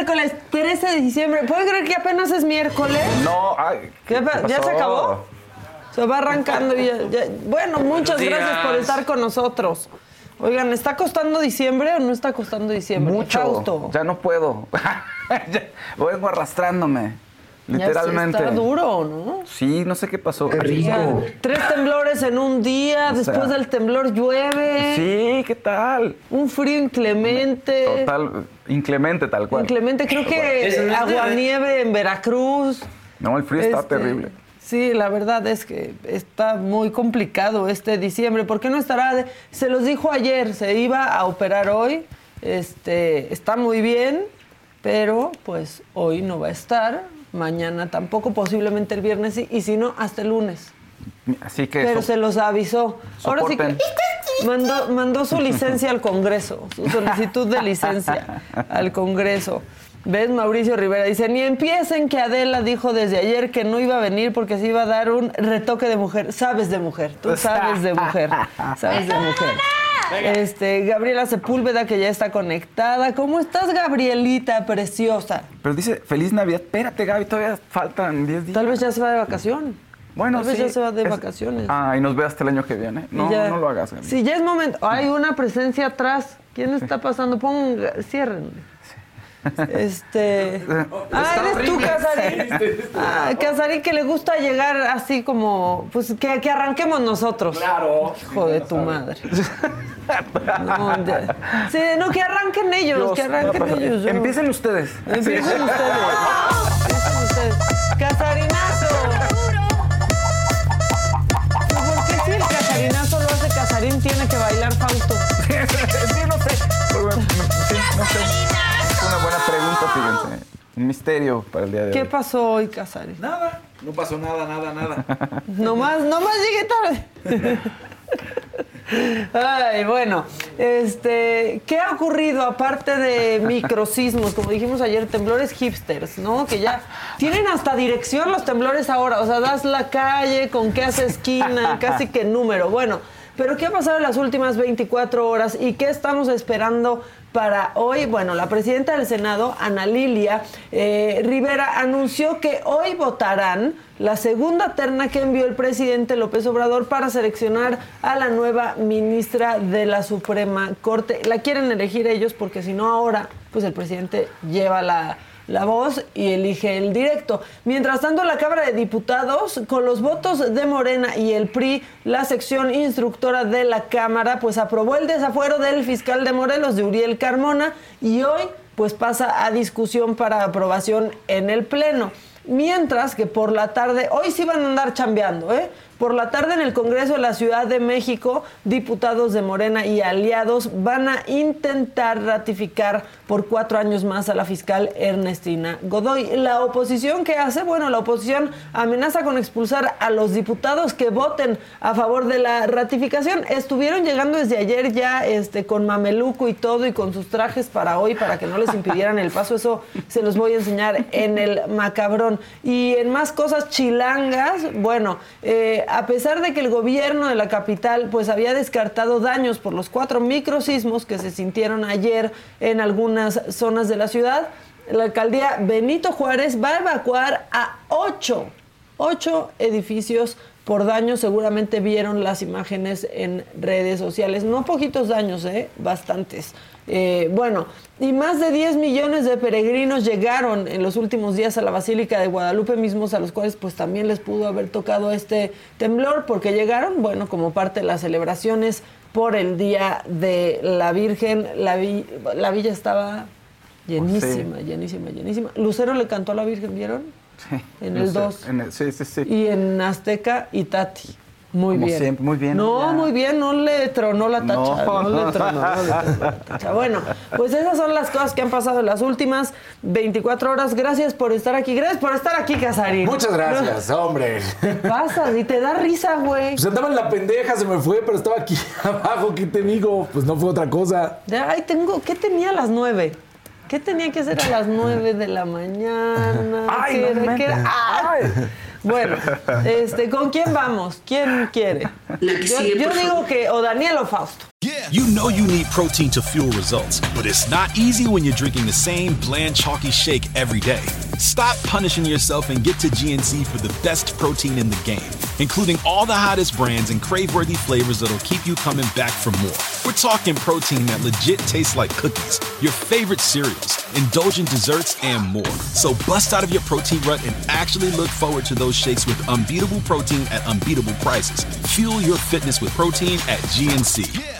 Miércoles 13 de diciembre. ¿Pueden creer que apenas es miércoles? No, ay, ¿Qué ¿qué pa- ¿Ya se acabó? Se va arrancando y ya, ya- Bueno, muchas gracias por estar con nosotros. Oigan, ¿está costando diciembre o no está costando diciembre? Mucho. Fausto. Ya no puedo. Ya Vengo arrastrándome. Ya Literalmente. Está duro, ¿no? Sí, no sé qué pasó. O sea, tres temblores en un día, O sea, después del temblor llueve, Sí, ¿qué tal? un frío inclemente. Total, inclemente tal cual. Inclemente, creo que aguanieve en Veracruz. No, el frío está Este, terrible. Sí, la verdad es que está muy complicado este diciembre. ¿Por qué no estará? de- se los dijo ayer, se iba a operar hoy. Este, está muy bien, pero pues hoy no va a estar. Mañana tampoco, posiblemente el viernes sí, y si no, hasta el lunes. Así que. Pero so- se los avisó. Ahora sí que mandó, mandó su licencia al Congreso, su solicitud de licencia al Congreso. ¿Ves? Mauricio Rivera dice, ni empiecen que Adela dijo desde ayer que no iba a venir porque se iba a dar un retoque de mujer. Sabes de mujer, tú sabes de mujer, sabes de mujer. Este, Gabriela Sepúlveda que ya está conectada. ¿Cómo estás, Gabrielita, preciosa? Pero dice, feliz Navidad. Espérate, Gaby, todavía faltan 10 días. Tal vez ya se va de vacación. Bueno, Tal vez sí, ya se va de es- vacaciones. Ah, y nos ve hasta el año que viene. No, ya- no lo hagas, Gaby. Sí, ya es momento. Hay una presencia atrás. ¿Quién está pasando? Ponga, cierren. Este. Ah, eres tú, Casarín. Ah, Casarín, que le gusta llegar así como. Pues que, que arranquemos nosotros. Claro. Hijo de tu madre. No, sí, no, que arranquen ellos, Dios, que ¿qué va a arranquen ellos. yo- Empiecen ustedes. Empiecen ustedes. Empiecen ustedes. Casarinazo. ¿Por qué si el casarinazo lo hace Casarín tiene que bailar Fausto? sí, no sé. Sí, no sé. Un misterio para el día de ¿Qué hoy. pasó hoy, Casarín? Nada, no pasó nada, nada, nada. Nomás, nomás llegué tarde. Ay, bueno, este, ¿qué ha ocurrido aparte de microsismos? Como dijimos ayer, temblores hipsters, ¿no? Que ya tienen hasta dirección los temblores ahora, o sea, das la calle, con qué hace esquina, casi que número. Bueno, pero ¿qué ha pasado en las últimas 24 horas y qué estamos esperando para hoy? Bueno, la presidenta del Senado, Ana Lilia eh, Rivera, anunció que hoy votarán la segunda terna que envió el presidente López Obrador para seleccionar a la nueva ministra de la Suprema Corte. La quieren elegir ellos porque si no ahora, pues el presidente lleva la, la voz y elige el directo. Mientras tanto, la Cámara de Diputados, con los votos de Morena y el PRI, la sección instructora de la Cámara, pues aprobó el desafuero del fiscal de Morelos, de Uriel Carmona, y hoy pues pasa a discusión para aprobación en el Pleno. Mientras que por la tarde, hoy sí van a andar chambeando, ¿eh? Por la tarde en el Congreso de la Ciudad de México, diputados de Morena y aliados van a intentar ratificar por cuatro años más a la fiscal Ernestina Godoy. La oposición que hace, bueno, la oposición amenaza con expulsar a los diputados que voten a favor de la ratificación. Estuvieron llegando desde ayer ya este, con mameluco y todo y con sus trajes para hoy para que no les impidieran el paso. Eso se los voy a enseñar en el macabrón. Y en más cosas chilangas, bueno, eh, a pesar de que el gobierno de la capital pues había descartado daños por los cuatro microsismos que se sintieron ayer en algunas zonas de la ciudad, la alcaldía Benito Juárez va a evacuar a ocho, ocho edificios por daños. Seguramente vieron las imágenes en redes sociales. No poquitos daños, ¿eh? bastantes. Eh, bueno, y más de 10 millones de peregrinos llegaron en los últimos días a la Basílica de Guadalupe mismos, a los cuales pues también les pudo haber tocado este temblor, porque llegaron, bueno, como parte de las celebraciones por el Día de la Virgen. La, la villa estaba llenísima, llenísima, llenísima. Lucero le cantó a la Virgen, ¿vieron? Sí. En el 2. Sí, sí, sí. Y en Azteca y Tati. Muy Como bien. siempre, muy bien, No, ya. muy bien, no le tronó la tacha. No, No. le tronó, no le tronó la tacha. Bueno, pues esas son las cosas que han pasado en las últimas 24 horas. Gracias por estar aquí. Gracias por estar aquí, Casarín. Muchas gracias, hombre. ¿Qué pasa? Y te da risa, güey. Pues andaba en la pendeja, se me fue, pero estaba aquí abajo. ¿Qué te digo? Pues no fue otra cosa. Ya, Ay, tengo, ¿qué tenía a las 9? ¿Qué tenía que hacer a las 9 de la mañana? Ay, ¿Qué no era? ¿Qué era? ¡Ay! Bueno, este, ¿con quién vamos? ¿Quién quiere? Yo, yo digo que o Daniel o Fausto. You know you need protein to fuel results, but it's not easy when you're drinking the same bland, chalky shake every day. Stop punishing yourself and get to GNC for the best protein in the game, including all the hottest brands and crave-worthy flavors that'll keep you coming back for more. We're talking protein that legit tastes like cookies, your favorite cereals, indulgent desserts, and more. So bust out of your protein rut and actually look forward to those shakes with unbeatable protein at unbeatable prices. Fuel your fitness with protein at GNC.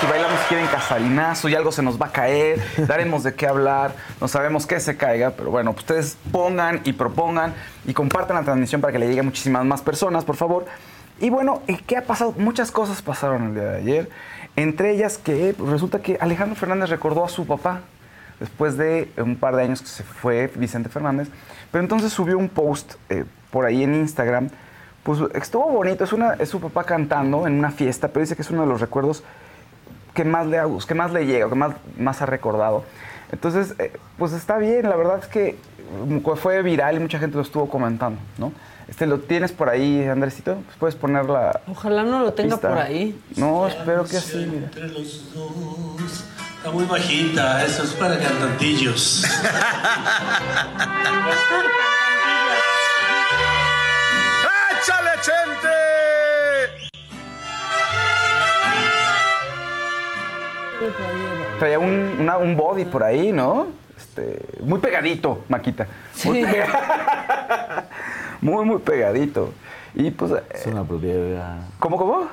Si bailamos quieren casarinazo y algo se nos va a caer, daremos de qué hablar. No sabemos qué se caiga, pero bueno, pues ustedes pongan y propongan y compartan la transmisión para que le llegue a muchísimas más personas, por favor. Y bueno, ¿qué ha pasado? Muchas cosas pasaron el día de ayer. Entre ellas que pues, resulta que Alejandro Fernández recordó a su papá después de un par de años que se fue Vicente Fernández. Pero entonces subió un post eh, por ahí en Instagram. Pues estuvo bonito, es, una, es su papá cantando en una fiesta, pero dice que es uno de los recuerdos que más le ha, que más le llega, que más, más ha recordado. Entonces, eh, pues está bien, la verdad es que mm, fue viral y mucha gente lo estuvo comentando, ¿no? Este, ¿Lo tienes por ahí, Andresito? Pues puedes poner la Ojalá no lo tenga pista. por ahí. No, espero que así, mira. Entre los dos. Está muy bajita, eso es para cantantillos. ¡Échale, Chente! Traía un, una- un body por ahí, ¿no? Este, muy pegadito, Maquita. Muy, Sí. pega- muy, muy pegadito. Y pues, Es eh, una propiedad. ¿cómo, cómo?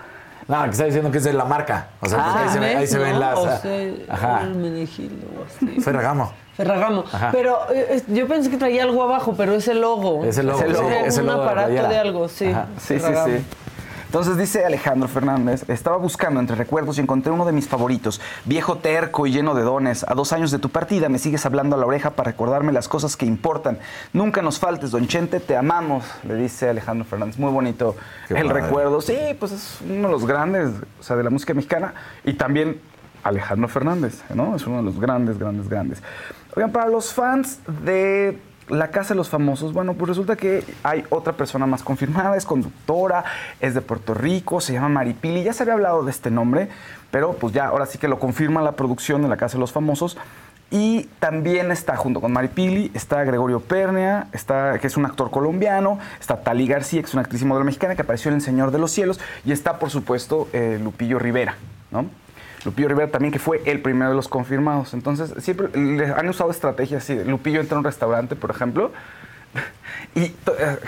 No, que está diciendo que es de la marca. O sea, Ah, porque ahí, se, ve- ahí se ¿Ves? ven No, las. o sea, Ajá. Hermenegildo o así. Ferragamo. Ferragamo. Ajá. Pero eh, yo pensé que traía algo abajo, pero es el logo. Es el logo, Es el Es logo, como es el un logo aparato de algo, sí. Ajá. Sí, sí, sí. Entonces dice Alejandro Fernández, estaba buscando entre recuerdos y encontré uno de mis favoritos, viejo terco y lleno de dones. A dos años de tu partida me sigues hablando a la oreja para recordarme las cosas que importan. Nunca nos faltes, don Chente, te amamos, le dice Alejandro Fernández. Muy bonito Qué el padre. recuerdo. Sí, pues es uno de los grandes, o sea, de la música mexicana. Y también Alejandro Fernández, ¿no? Es uno de los grandes, grandes, grandes. Oigan, para los fans de La Casa de los Famosos, bueno, pues resulta que hay otra persona más confirmada, es conductora, es de Puerto Rico, se llama Maripili, ya se había hablado de este nombre, pero pues ya ahora sí que lo confirma la producción de La Casa de los Famosos. Y también está junto con Maripili, está Gregorio Pernea, está, que es un actor colombiano, está Tali García, que es una actriz y modelo mexicana que apareció en El Señor de los Cielos, y está, por supuesto, eh, Lupillo Rivera, ¿no? Lupillo Rivera también, que fue el primero de los confirmados. Entonces, siempre les han usado estrategias así. Lupillo entra a un restaurante, por ejemplo, y eh,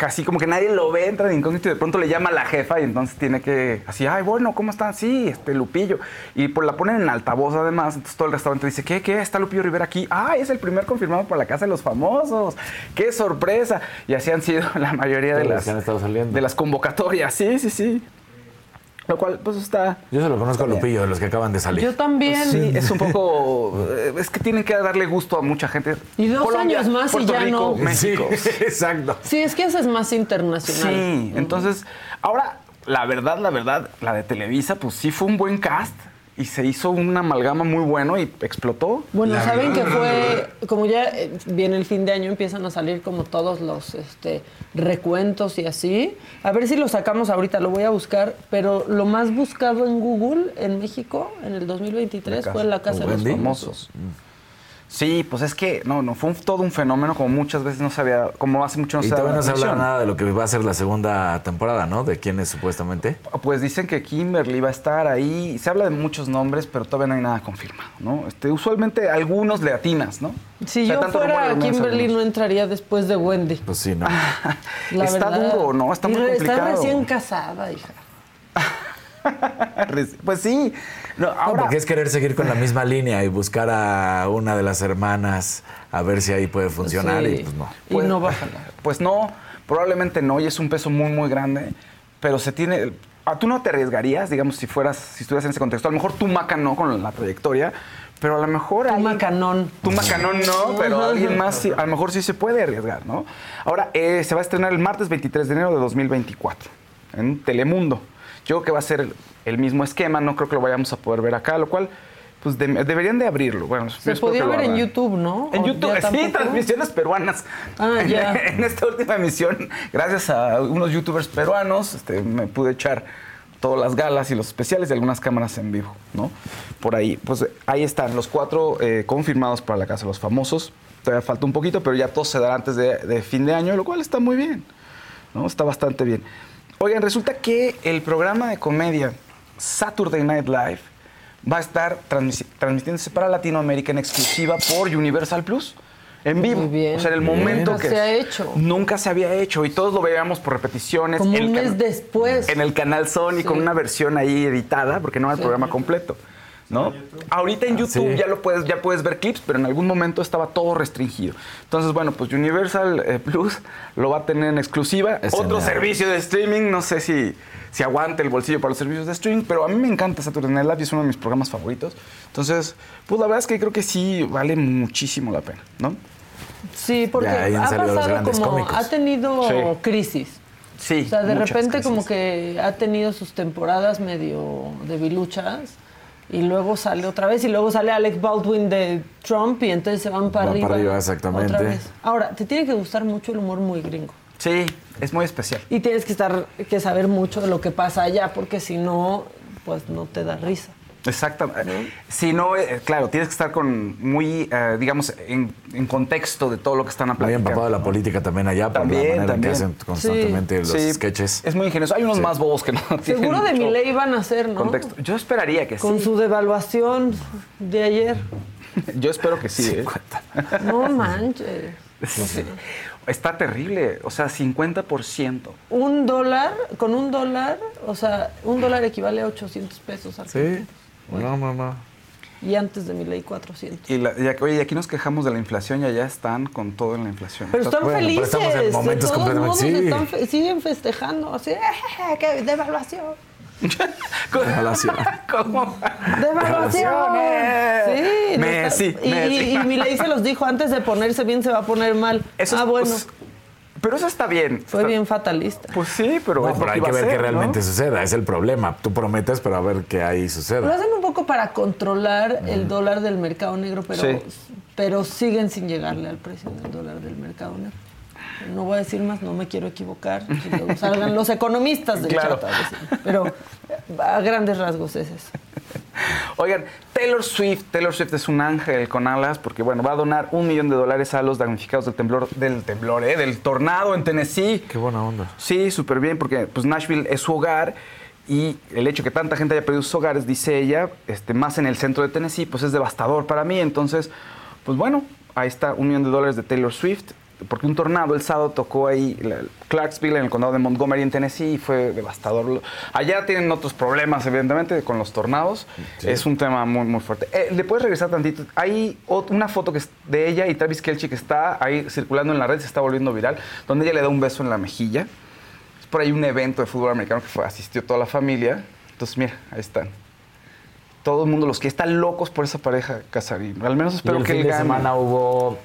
así como que nadie lo ve, entra de incógnito y de pronto le llama a la jefa y entonces tiene que, así, ay, bueno, ¿cómo están? Sí, este Lupillo. Y pues la ponen en altavoz además, entonces todo el restaurante dice, ¿qué, qué? ¿Está Lupillo Rivera aquí? ¡Ay, es el primer confirmado por la Casa de los Famosos! ¡Qué sorpresa! Y así han sido la mayoría de las, de las convocatorias. Sí, sí, sí. Lo cual, pues está... Yo solo conozco a. Lupillo, de los que acaban de salir. Yo también. Sí, es un poco. eh, Es que tienen que darle gusto a mucha gente. Y dos años más y ya Rico, no. México. Sí, exacto. Sí, es que ese es más internacional. Sí, entonces, ahora, la verdad, la verdad, la de Televisa, pues sí fue un buen cast y se hizo una amalgama muy bueno y explotó. Bueno, saben que fue, como ya eh, viene el fin de año, empiezan a salir como todos los este, recuentos y así. A ver si lo sacamos ahorita, lo voy a buscar. Pero lo más buscado en Google en México en el 2023 fue La Casa de los. Famosos. Sí, pues es que, no, no, fue un- todo un fenómeno como muchas veces no se había, como hace mucho no Y se todavía no se habla nada de lo que va a ser la segunda temporada, ¿no? De quién es supuestamente. Pues dicen que Kimberly va a estar ahí. Se habla de muchos nombres, pero todavía no hay nada confirmado, ¿no? Este, usualmente algunos le atinas, ¿no? Si O sea, yo fuera Kimberly no entraría después de Wendy. Pues sí, ¿no? La Está verdad. duro, ¿no? Está Y muy complicado. Está recién casada, hija. Pues sí. No, porque es querer seguir con la misma línea y buscar a una de las hermanas a ver si ahí puede funcionar Sí. y pues no. Y Pues- no va a jalar. Pues no, probablemente no, y es un peso muy, muy grande, pero se tiene... ah, Tú no te arriesgarías, digamos, si fueras, si estuvieras en ese contexto. A lo mejor tú Maca no con la trayectoria, pero a lo mejor... Tu alguien- macanón. Macanón no, pero alguien más sí- a lo mejor sí se puede arriesgar, ¿no? Ahora, eh, se va a estrenar el martes 23 de enero de 2024 en Telemundo. Yo creo que va a ser el, el mismo esquema, no creo que lo vayamos a poder ver acá, lo cual, pues de- deberían de abrirlo. Bueno, Se podía ver en. YouTube, ¿no? En ¿O YouTube, sí, tampoco? transmisiones peruanas. Ah, ya. En esta última emisión, gracias a unos youtubers peruanos, este, me pude echar todas las galas y los especiales de algunas cámaras en vivo, ¿no? Por ahí, pues ahí están los cuatro eh, confirmados para la Casa de los Famosos. Todavía falta un poquito, pero ya todo se dará antes de, de fin de año, lo cual está muy bien, ¿no? Está bastante bien. Oigan, resulta que el programa de comedia Saturday Night Live va a estar transmitiéndose para Latinoamérica en exclusiva por Universal Plus. En vivo. Muy bien. O sea, en el momento que. se ha hecho. Nunca se había hecho. Y todos lo veíamos por repeticiones. Como El un mes después. En el canal Sony Sí. con una versión ahí editada, porque no era el Sí. programa completo. ¿No? Ahorita en YouTube sí. ya lo puedes, ya puedes ver clips, pero en algún momento estaba todo restringido. Entonces, bueno, pues Universal eh, Plus lo va a tener en exclusiva. Es Otro genial. servicio de streaming, no sé si, si aguante el bolsillo para los servicios de streaming, pero a mí me encanta Saturday Night Live y es uno de mis programas favoritos. Entonces, pues la verdad es que creo que sí vale muchísimo la pena, ¿no? Sí, porque ha pasado grandes como, cómicos. ha tenido Sí. crisis. Sí. O sea, de repente crisis. como que ha tenido sus temporadas medio debiluchas y luego sale otra vez y luego sale Alex Baldwin de Trump y entonces se van para Van arriba. para arriba, exactamente. otra vez. Ahora, te tiene que gustar mucho el humor muy gringo. Sí, es muy especial. Y tienes que estar que saber mucho de lo que pasa allá porque si no, pues no te da risa. Exactamente. Si no, eh, claro, tienes que estar con muy, eh, digamos, en, en contexto de todo lo que están a Muy empapado de la política también allá, por También, la manera en que también. hacen constantemente los Sí, sketches. Es muy ingenioso. Hay unos más bobos que no tienen Seguro de mi ley van a ser, ¿no? contexto. Yo esperaría que Con sí. su devaluación de ayer. Yo espero que sí. ¿eh? No manches. Sí. Está terrible. O sea, 50%. Un dólar, con un dólar, o sea, un dólar equivale a 800 pesos Sí. No, no, no. Y antes de mi ley 400. Y, la- y aquí- oye, y aquí nos quejamos de la inflación y allá están con todo en la inflación. Pero están Bueno, pero felices. estamos en de momentos todos completamente- modos sí. están fe- siguen festejando. Así, "Eh, ¡qué devaluación! Devaluación. ¿Cómo? ¡Devaluación! Sí. no Messi, y, Messi. y, y mi ley se los dijo, antes de ponerse bien se va a poner mal. Eso ah, es- bueno. pues, pero eso está bien. fue Está- bien fatalista. Pues sí, pero. No, lo pero hay que ver qué realmente suceda. Es el problema. Tú prometes, pero a ver qué ahí Lo suceda. hacen un poco para controlar el dólar del mercado negro, pero, Sí. pero siguen sin llegarle al precio del dólar del mercado negro. No voy a decir más, no me quiero equivocar. que luego salgan los economistas del Claro. Pero a grandes rasgos es eso. Oigan, Taylor Swift, Taylor Swift es un ángel con alas porque bueno, va a donar un millón de dólares a los damnificados del temblor, del temblor, ¿eh? del tornado en Tennessee. Qué buena onda. Sí, súper bien, porque pues Nashville es su hogar y el hecho que tanta gente haya perdido sus hogares, dice ella, este, más en el centro de Tennessee, pues es devastador para mí. Entonces, pues bueno, ahí está un millón de dólares de Taylor Swift, porque un tornado el sábado tocó ahí la- Clarksville, en el condado de Montgomery, en Tennessee, y fue devastador. Allá tienen otros problemas, evidentemente, con los tornados. Es un tema muy, muy fuerte. Eh, ¿Le puedes regresar tantito? Hay una foto que es de ella y Travis Kelce que está ahí circulando en la red, se está volviendo viral, donde ella le da un beso en la mejilla. Es por ahí un evento de fútbol americano que fue, asistió toda la familia. Entonces, mira, ahí están. Todo el mundo, los que están locos por esa pareja Casarín. Al menos Y espero el que fin él de gane. semana hubo,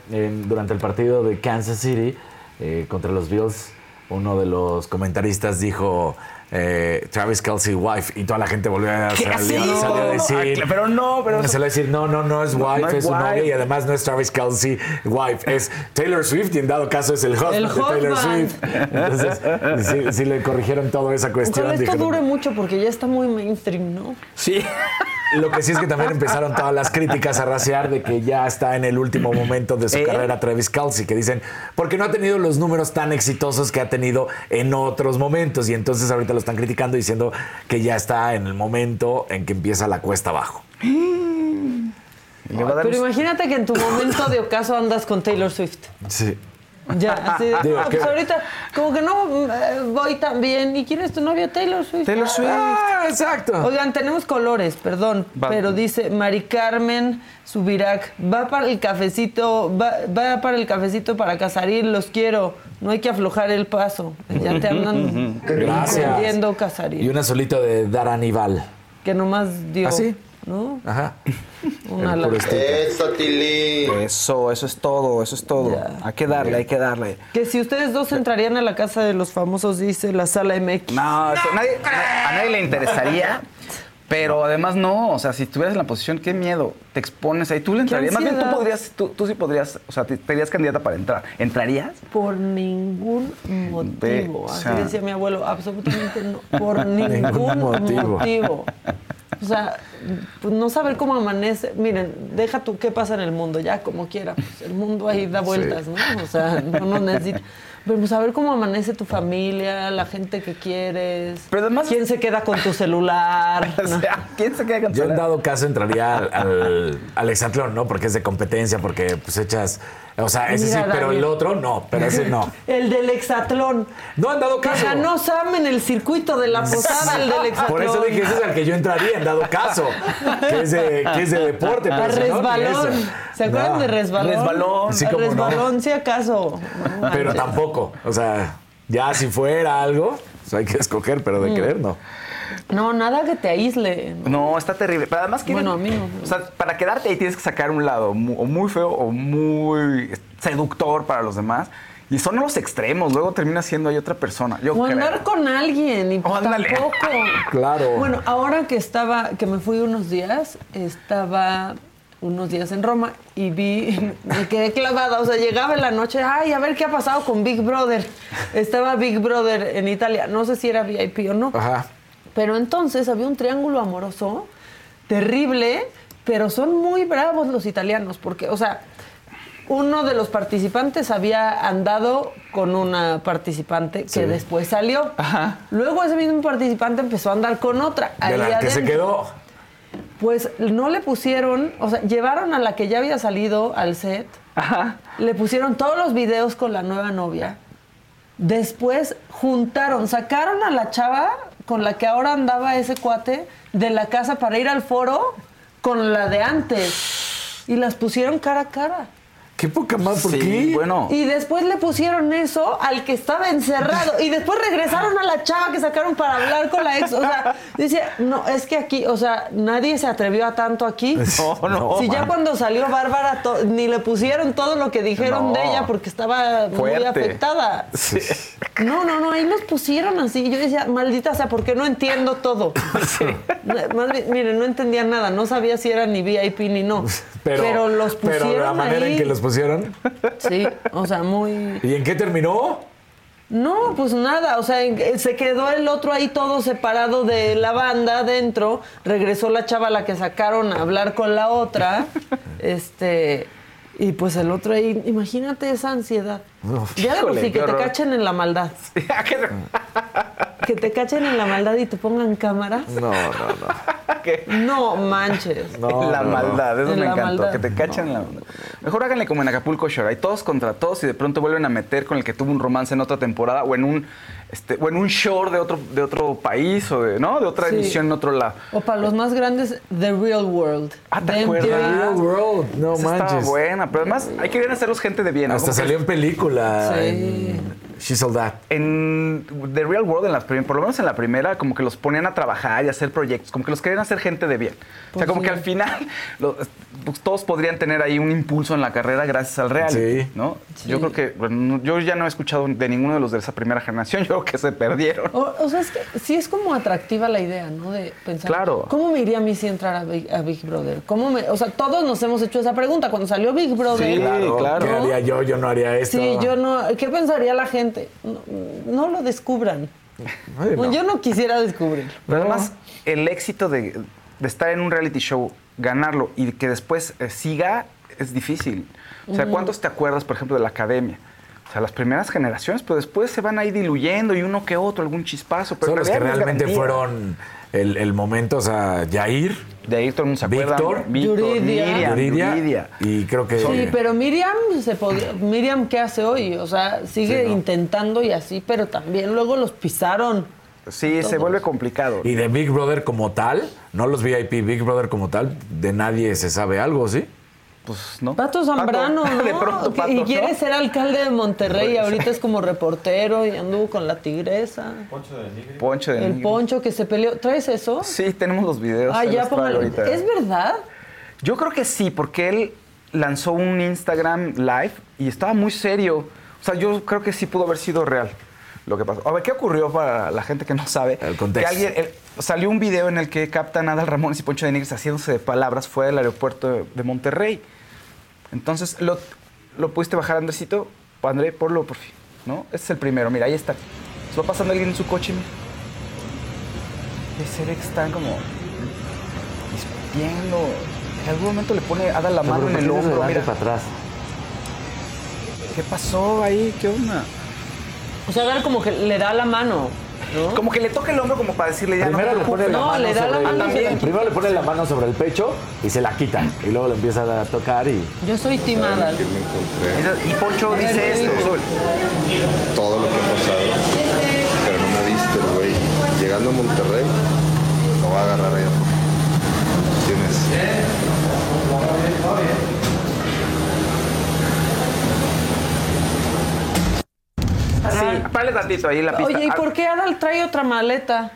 durante el partido de Kansas City eh, contra los Bills, uno de los comentaristas dijo eh, Travis Kelsey wife y toda la gente volvió a salir, salió a decir. ah, pero no, pero Salió a decir, no, no, no es wife, No, no es es, su novia y además no es Travis Kelsey wife, es Taylor Swift y en dado caso es el husband El de Taylor. Swift. Entonces, sí, sí le corrigieron toda esa cuestión. Ojalá esto dijeron, dure mucho porque ya está muy mainstream, ¿no? Sí. Lo que sí es que también empezaron todas las críticas a raciar de que ya está en el último momento de su ¿Eh? carrera Travis Kelsey, que dicen, porque no ha tenido los números tan exitosos que ha tenido en otros momentos. Y entonces ahorita lo están criticando diciendo que ya está en el momento en que empieza la cuesta abajo. Pero imagínate que en tu momento de ocaso andas con Taylor Swift. Sí. Ya, así de, Digo, "Ah, pues ahorita como que no eh, voy tan bien. ¿Y quién es tu novia? Taylor Swift. Taylor Swift. Ah, exacto. Oigan, tenemos colores, perdón, Va. pero dice Mari Carmen Subirac, va para el cafecito, va, va para el cafecito para Casarín, los quiero, no hay que aflojar el paso. Ya te andan Gracias. entendiendo Y Casarín, una solito de Dara Aníbal. que nomás dio, ¿Ah, sí? ¿No? Ajá. Una la-. Eso, Tilly. Eso, eso es todo, eso es todo. Ya. Hay que darle, hay que darle. Que si ustedes dos entrarían a la casa de los famosos, dice la sala MX. No, eso- nadie- a nadie le interesaría. Pero además no, o sea, si estuvieras en la posición, qué miedo, te expones ahí, tú le entrarías. Más bien tú podrías, tú, tú sí podrías, o sea, te, serías candidata para entrar. ¿Entrarías? Por ningún motivo. o Así sea- decía mi abuelo, absolutamente no. Por ningún motivo. motivo. O sea, pues no saber cómo amanece. Miren, deja tú qué pasa en el mundo, ya como quiera. Pues el mundo ahí da vueltas, ¿no? O sea, no nos necesita. Pero pues saber cómo amanece tu familia, la gente que quieres. Pero además- ¿Quién se queda con tu celular? O sea, ¿quién se queda con Yo en tu- dado caso entraría al, al, al hexatlón, ¿no? Porque es de competencia, porque pues echas... O sea, ese Mira, sí, pero Daniel. el otro no, pero ese no. El del hexatlón. No han dado Que caso. ganó Sam en el circuito de la posada, el del hexatlón. Por eso dije, ese es al que yo entraría en dado caso. Que es de, que es de deporte. Pero ni resbalón. ¿Se acuerdan No, de resbalón? Resbalón. Sí, A cómo no. resbalón, si acaso. No Pero tampoco. O sea, ya si fuera algo, pues hay que escoger, pero Mm. de querer no. No, nada que te aísle. No, está terrible. Pero además quieren- Bueno, a mí no. O sea, para quedarte ahí tienes que sacar un lado mu- o muy feo o muy seductor para los demás. Y son los extremos. Luego termina siendo ahí otra persona. Yo O creo. andar con alguien y O ándale. tampoco. Claro. Bueno, ahora que estaba, que me fui unos días, estaba unos días en Roma y vi, me quedé clavada, o sea, llegaba en la noche, ay, a ver qué ha pasado con Big Brother. Estaba Big Brother en Italia, no sé si era VIP o no. Ajá. Pero entonces había un triángulo amoroso terrible, pero son muy bravos los italianos, porque, o sea, uno de los participantes había andado con una participante que Sí. después salió. Luego ese mismo participante empezó a andar con otra. De la que se quedó. Pues no le pusieron, o sea, llevaron a la que ya había salido al set, le pusieron todos los videos con la nueva novia. Después juntaron, sacaron a la chava con la que ahora andaba ese cuate de la casa para ir al foro con la de antes. Y las pusieron cara a cara. Qué poca más, ¿por Sí, qué? bueno. Y después le pusieron eso al que estaba encerrado. Y después regresaron a la chava que sacaron para hablar con la ex. O sea, dice, no, es que aquí, o sea, nadie se atrevió a tanto aquí. No, no, Si ya cuando salió Bárbara, to- ni le pusieron todo lo que dijeron No. de ella porque estaba muy afectada. Sí. No, no, no, ahí nos pusieron así. Yo decía, maldita sea, porque no entiendo todo. No, Más bien, miren, no entendía nada. No sabía si era ni VIP ni no. Pero, Pero los Pero la pusieron manera en ahí. que los pusieron. Sí, o sea, muy... ¿Y en qué terminó? No, pues nada, o sea, en- se quedó el otro ahí todo separado de la banda adentro, regresó la chava a la que sacaron a hablar con la otra, este, y pues el otro ahí, imagínate esa ansiedad. Ya de por híjole, sí, que te cachen en la maldad, ¿A qué? que te cachen en la maldad y te pongan cámaras. No, no, no. ¿Qué? No manches. No, la no, no. maldad, eso En me encantó, maldad. que te cachen en la Mejor háganle como en Acapulco Shore, hay todos contra todos y de pronto vuelven a meter con el que tuvo un romance en otra temporada o en un este, o en un shore de otro de otro país o de, ¿no? de otra Sí. emisión en otro lado. O para los más grandes, The Real World. Ah, ¿te acuerdas? MTV. Real World, no Esa estaba manches. buena, pero además hay que hacerlos gente de bien. ¿no? Hasta salió en película. Sí. en She's All That. en The Real World, en las por lo menos en la primera, como que los ponían a trabajar y a hacer proyectos, como que los querían hacer gente de bien. o sea, Pues como sí. que al final pues, todos podrían tener ahí un impulso en la carrera gracias al real, Sí. ¿no? Sí. Yo creo que, bueno, no- yo ya no he escuchado de ninguno de los de esa primera generación, yo creo que se perdieron. O, o sea, es que sí es como atractiva la idea, ¿no? De pensar, Claro. ¿cómo me iría a mí si entrara a Big, a Big Brother? ¿Cómo me, o sea, todos nos hemos hecho esa pregunta. Cuando salió Big Brother, Sí, Claro, claro. ¿Qué haría yo? Yo no haría esto. sí, yo no, ¿qué pensaría la gente? No, no lo descubran. Ay, no. Yo no quisiera descubrir. Pero además, el éxito de, de estar en un reality show, ganarlo y que después eh, siga, es difícil. O sea, ¿cuántos te acuerdas, por ejemplo, de la academia? O sea, las primeras generaciones, pero después se van ahí diluyendo y uno que otro, algún chispazo. Pero Son los que realmente fueron el, el momento, o sea, Yair, De ahí todo el mundo se acuerda. Víctor, Víctor, Yuridia. Miriam, Yuridia, Yuridia. y creo que... Sí, pero Miriam se podía, Miriam qué hace hoy, o sea, sigue Sí, ¿no? intentando y así, pero también luego los pisaron. Sí, se vuelve complicado. Y de Big Brother como tal, no los VIP, Big Brother como tal, de nadie se sabe algo, ¿sí? Pues, ¿no? Pato Zambrano, Pato. ¿no? De pronto, Que- Pato, y ¿no? quiere ser alcalde de Monterrey y ahorita es como reportero y anduvo con la tigresa. Poncho de El Nigri. poncho que se peleó. ¿Traes eso? Sí, tenemos los videos. Ah, ya ahorita. ¿Es verdad? Yo creo que sí, porque él lanzó un Instagram live y estaba muy serio. O sea, yo creo que sí pudo haber sido real lo que pasó. A ver, ¿qué ocurrió para la gente que no sabe? El contexto. Que alguien, el- salió un video en el que captan a Adal Ramones y Poncho de Nigris haciéndose de palabras fuera del aeropuerto de, de Monterrey. Entonces, ¿lo, ¿lo pudiste bajar, Andresito? André, ponlo, por fin. ¿No? Este es el primero, mira, ahí está. Se va pasando alguien en su coche, mira. Y se ve que están como discutiendo. En algún momento le pone Ada la mano en el hombro, mira. atrás. ¿Qué pasó ahí? ¿Qué onda? O sea, ver como que le da la mano, ¿no? Como que le toca el hombro como para decirle ya Primero no le pone la No, mano le da la sobre mano el. Primero le pone la mano sobre el pecho y se la quita. Y luego le empieza a tocar y... Yo soy timada. Y Poncho dice esto. todo lo que ha pasado, pero no me viste el güey. Llegando a Monterrey, lo va a agarrar allá. Tienes. Sí, párale tantito ahí la pista. Oye, ¿y por qué Adal trae otra maleta?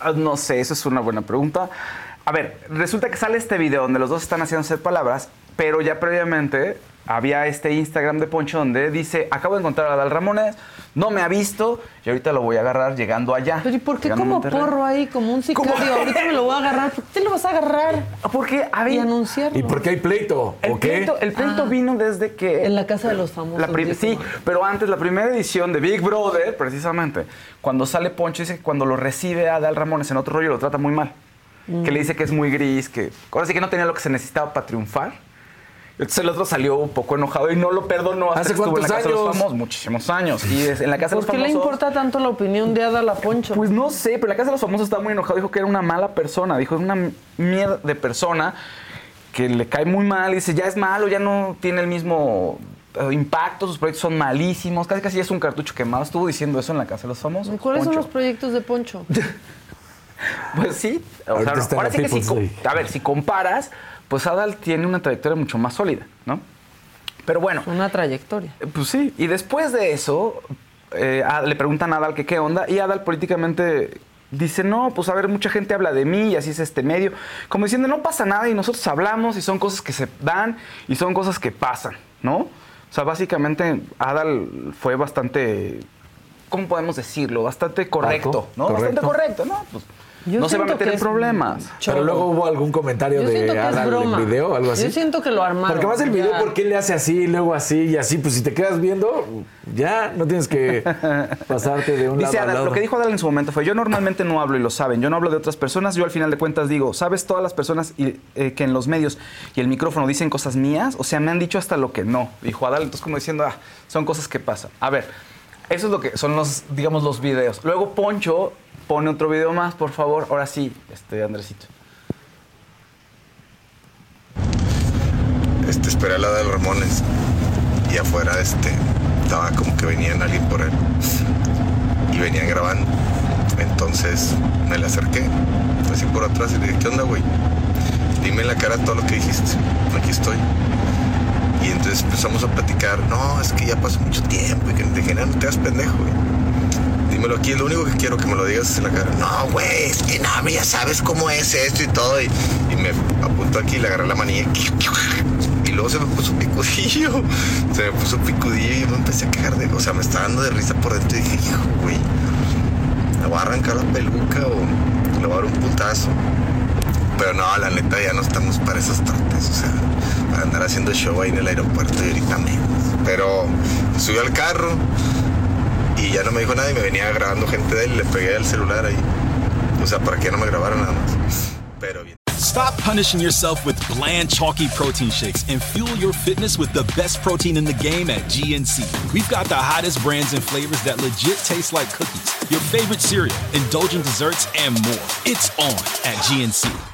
ah, No sé, eso es una buena pregunta. A ver, resulta que sale este video donde los dos están haciendo hacer palabras, pero ya previamente había este Instagram de Poncho donde dice, acabo de encontrar a Dal Ramones, no me ha visto y ahorita lo voy a agarrar llegando allá. Pero ¿y por qué como Monterrey". porro ahí, como un sicario? ¿Cómo? Ahorita me lo voy a agarrar. ¿Por qué te lo vas a agarrar? Porque, a ver, Y anunciarlo. ¿Y por qué hay pleito? el ¿O qué? pleito, el pleito vino desde que... En la casa de los famosos. La sí, pero antes, la primera edición de Big Brother, precisamente, cuando sale Poncho, dice que cuando lo recibe a Dal Ramones en otro rollo lo trata muy mal. Que le dice que es muy gris, que ahora sí que no tenía lo que se necesitaba para triunfar. Entonces el otro salió un poco enojado y no lo perdonó hasta ¿Hace que estuvo en la cuántos casa de los años? famosos. Muchísimos años. Y en la casa de ¿Por los qué le famosos... importa tanto la opinión de Adal a Poncho? Pues no sé, pero en la casa de los famosos estaba muy enojado. Dijo que era una mala persona. Dijo, es una mierda de persona que le cae muy mal. Y dice, ya es malo, ya no tiene el mismo eh, impacto. Sus proyectos son malísimos. Casi casi ya es un cartucho quemado. Estuvo diciendo eso en la casa de los famosos. ¿Cuáles son los proyectos de Poncho? Pues sí. O sea, ahora la sí que si, a ver, si comparas, pues Adal tiene una trayectoria mucho más sólida, ¿no? Pero bueno, Una trayectoria. eh, Pues sí, y después de eso, eh, a- le preguntan a Adal que qué onda, y Adal políticamente dice, no, pues a ver, mucha gente habla de mí, y así es este medio, como diciendo, no pasa nada, y nosotros hablamos, y son cosas que se dan, y son cosas que pasan, ¿no? O sea, básicamente Adal fue bastante ¿cómo podemos decirlo? Bastante correcto, ¿no? correcto. Bastante correcto, ¿no? Pues, Yo no se va a meter en problemas. choro. Pero luego hubo algún comentario Yo de Adal en video, algo así. Yo siento que lo armaron. Porque más el video, Ya. ¿por qué le hace así, y luego así y así? Pues si te quedas viendo, ya no tienes que pasarte de un Dice lado al Adal, lado. lo que dijo Adal en su momento fue, yo normalmente no hablo y lo saben, yo no hablo de otras personas, yo al final de cuentas digo, ¿sabes todas las personas y, eh, que en los medios y el micrófono dicen cosas mías? O sea, me han dicho hasta lo que no, dijo Adal, entonces como diciendo, ah, son cosas que pasan. A ver, eso es lo que son los, digamos, los videos. Luego Poncho pone otro video más, por favor, ahora sí, este, Andresito. este, esperé a la de Ramones y afuera este, estaba como que venían alguien por él y venían grabando. Entonces me le acerqué, así por atrás y le dije, ¿qué onda, güey? Dime en la cara todo lo que dijiste, aquí estoy. Y entonces empezamos a platicar, no, es que ya pasó mucho tiempo y que dije, no, no te hagas pendejo, güey. Dímelo aquí, lo único que quiero que me lo digas es en la cara. No, güey, es que no, ya sabes cómo es esto y todo. Y, y me apuntó aquí, le agarré la manilla. Y luego se me puso picudillo. Se me puso picudillo y yo me empecé a quejar de. O sea, me estaba dando de risa por dentro y dije, hijo, güey, le voy a arrancar la peluca o le voy a dar un putazo. Pero no, la neta, ya no estamos para esas tardes. O sea, para andar haciendo show ahí en el aeropuerto y ahorita menos. Pero subí al carro y ya no me dijo nada y me venía grabando gente de él. Le pegué el celular ahí. O sea, para que no me nada más. Pero bien. Stop punishing yourself with bland, chalky protein shakes and fuel your fitness with the best protein in the game at GNC. We've got the hottest brands and flavors that legit taste like cookies, your favorite cereal, indulgent desserts, and more. It's on at GNC.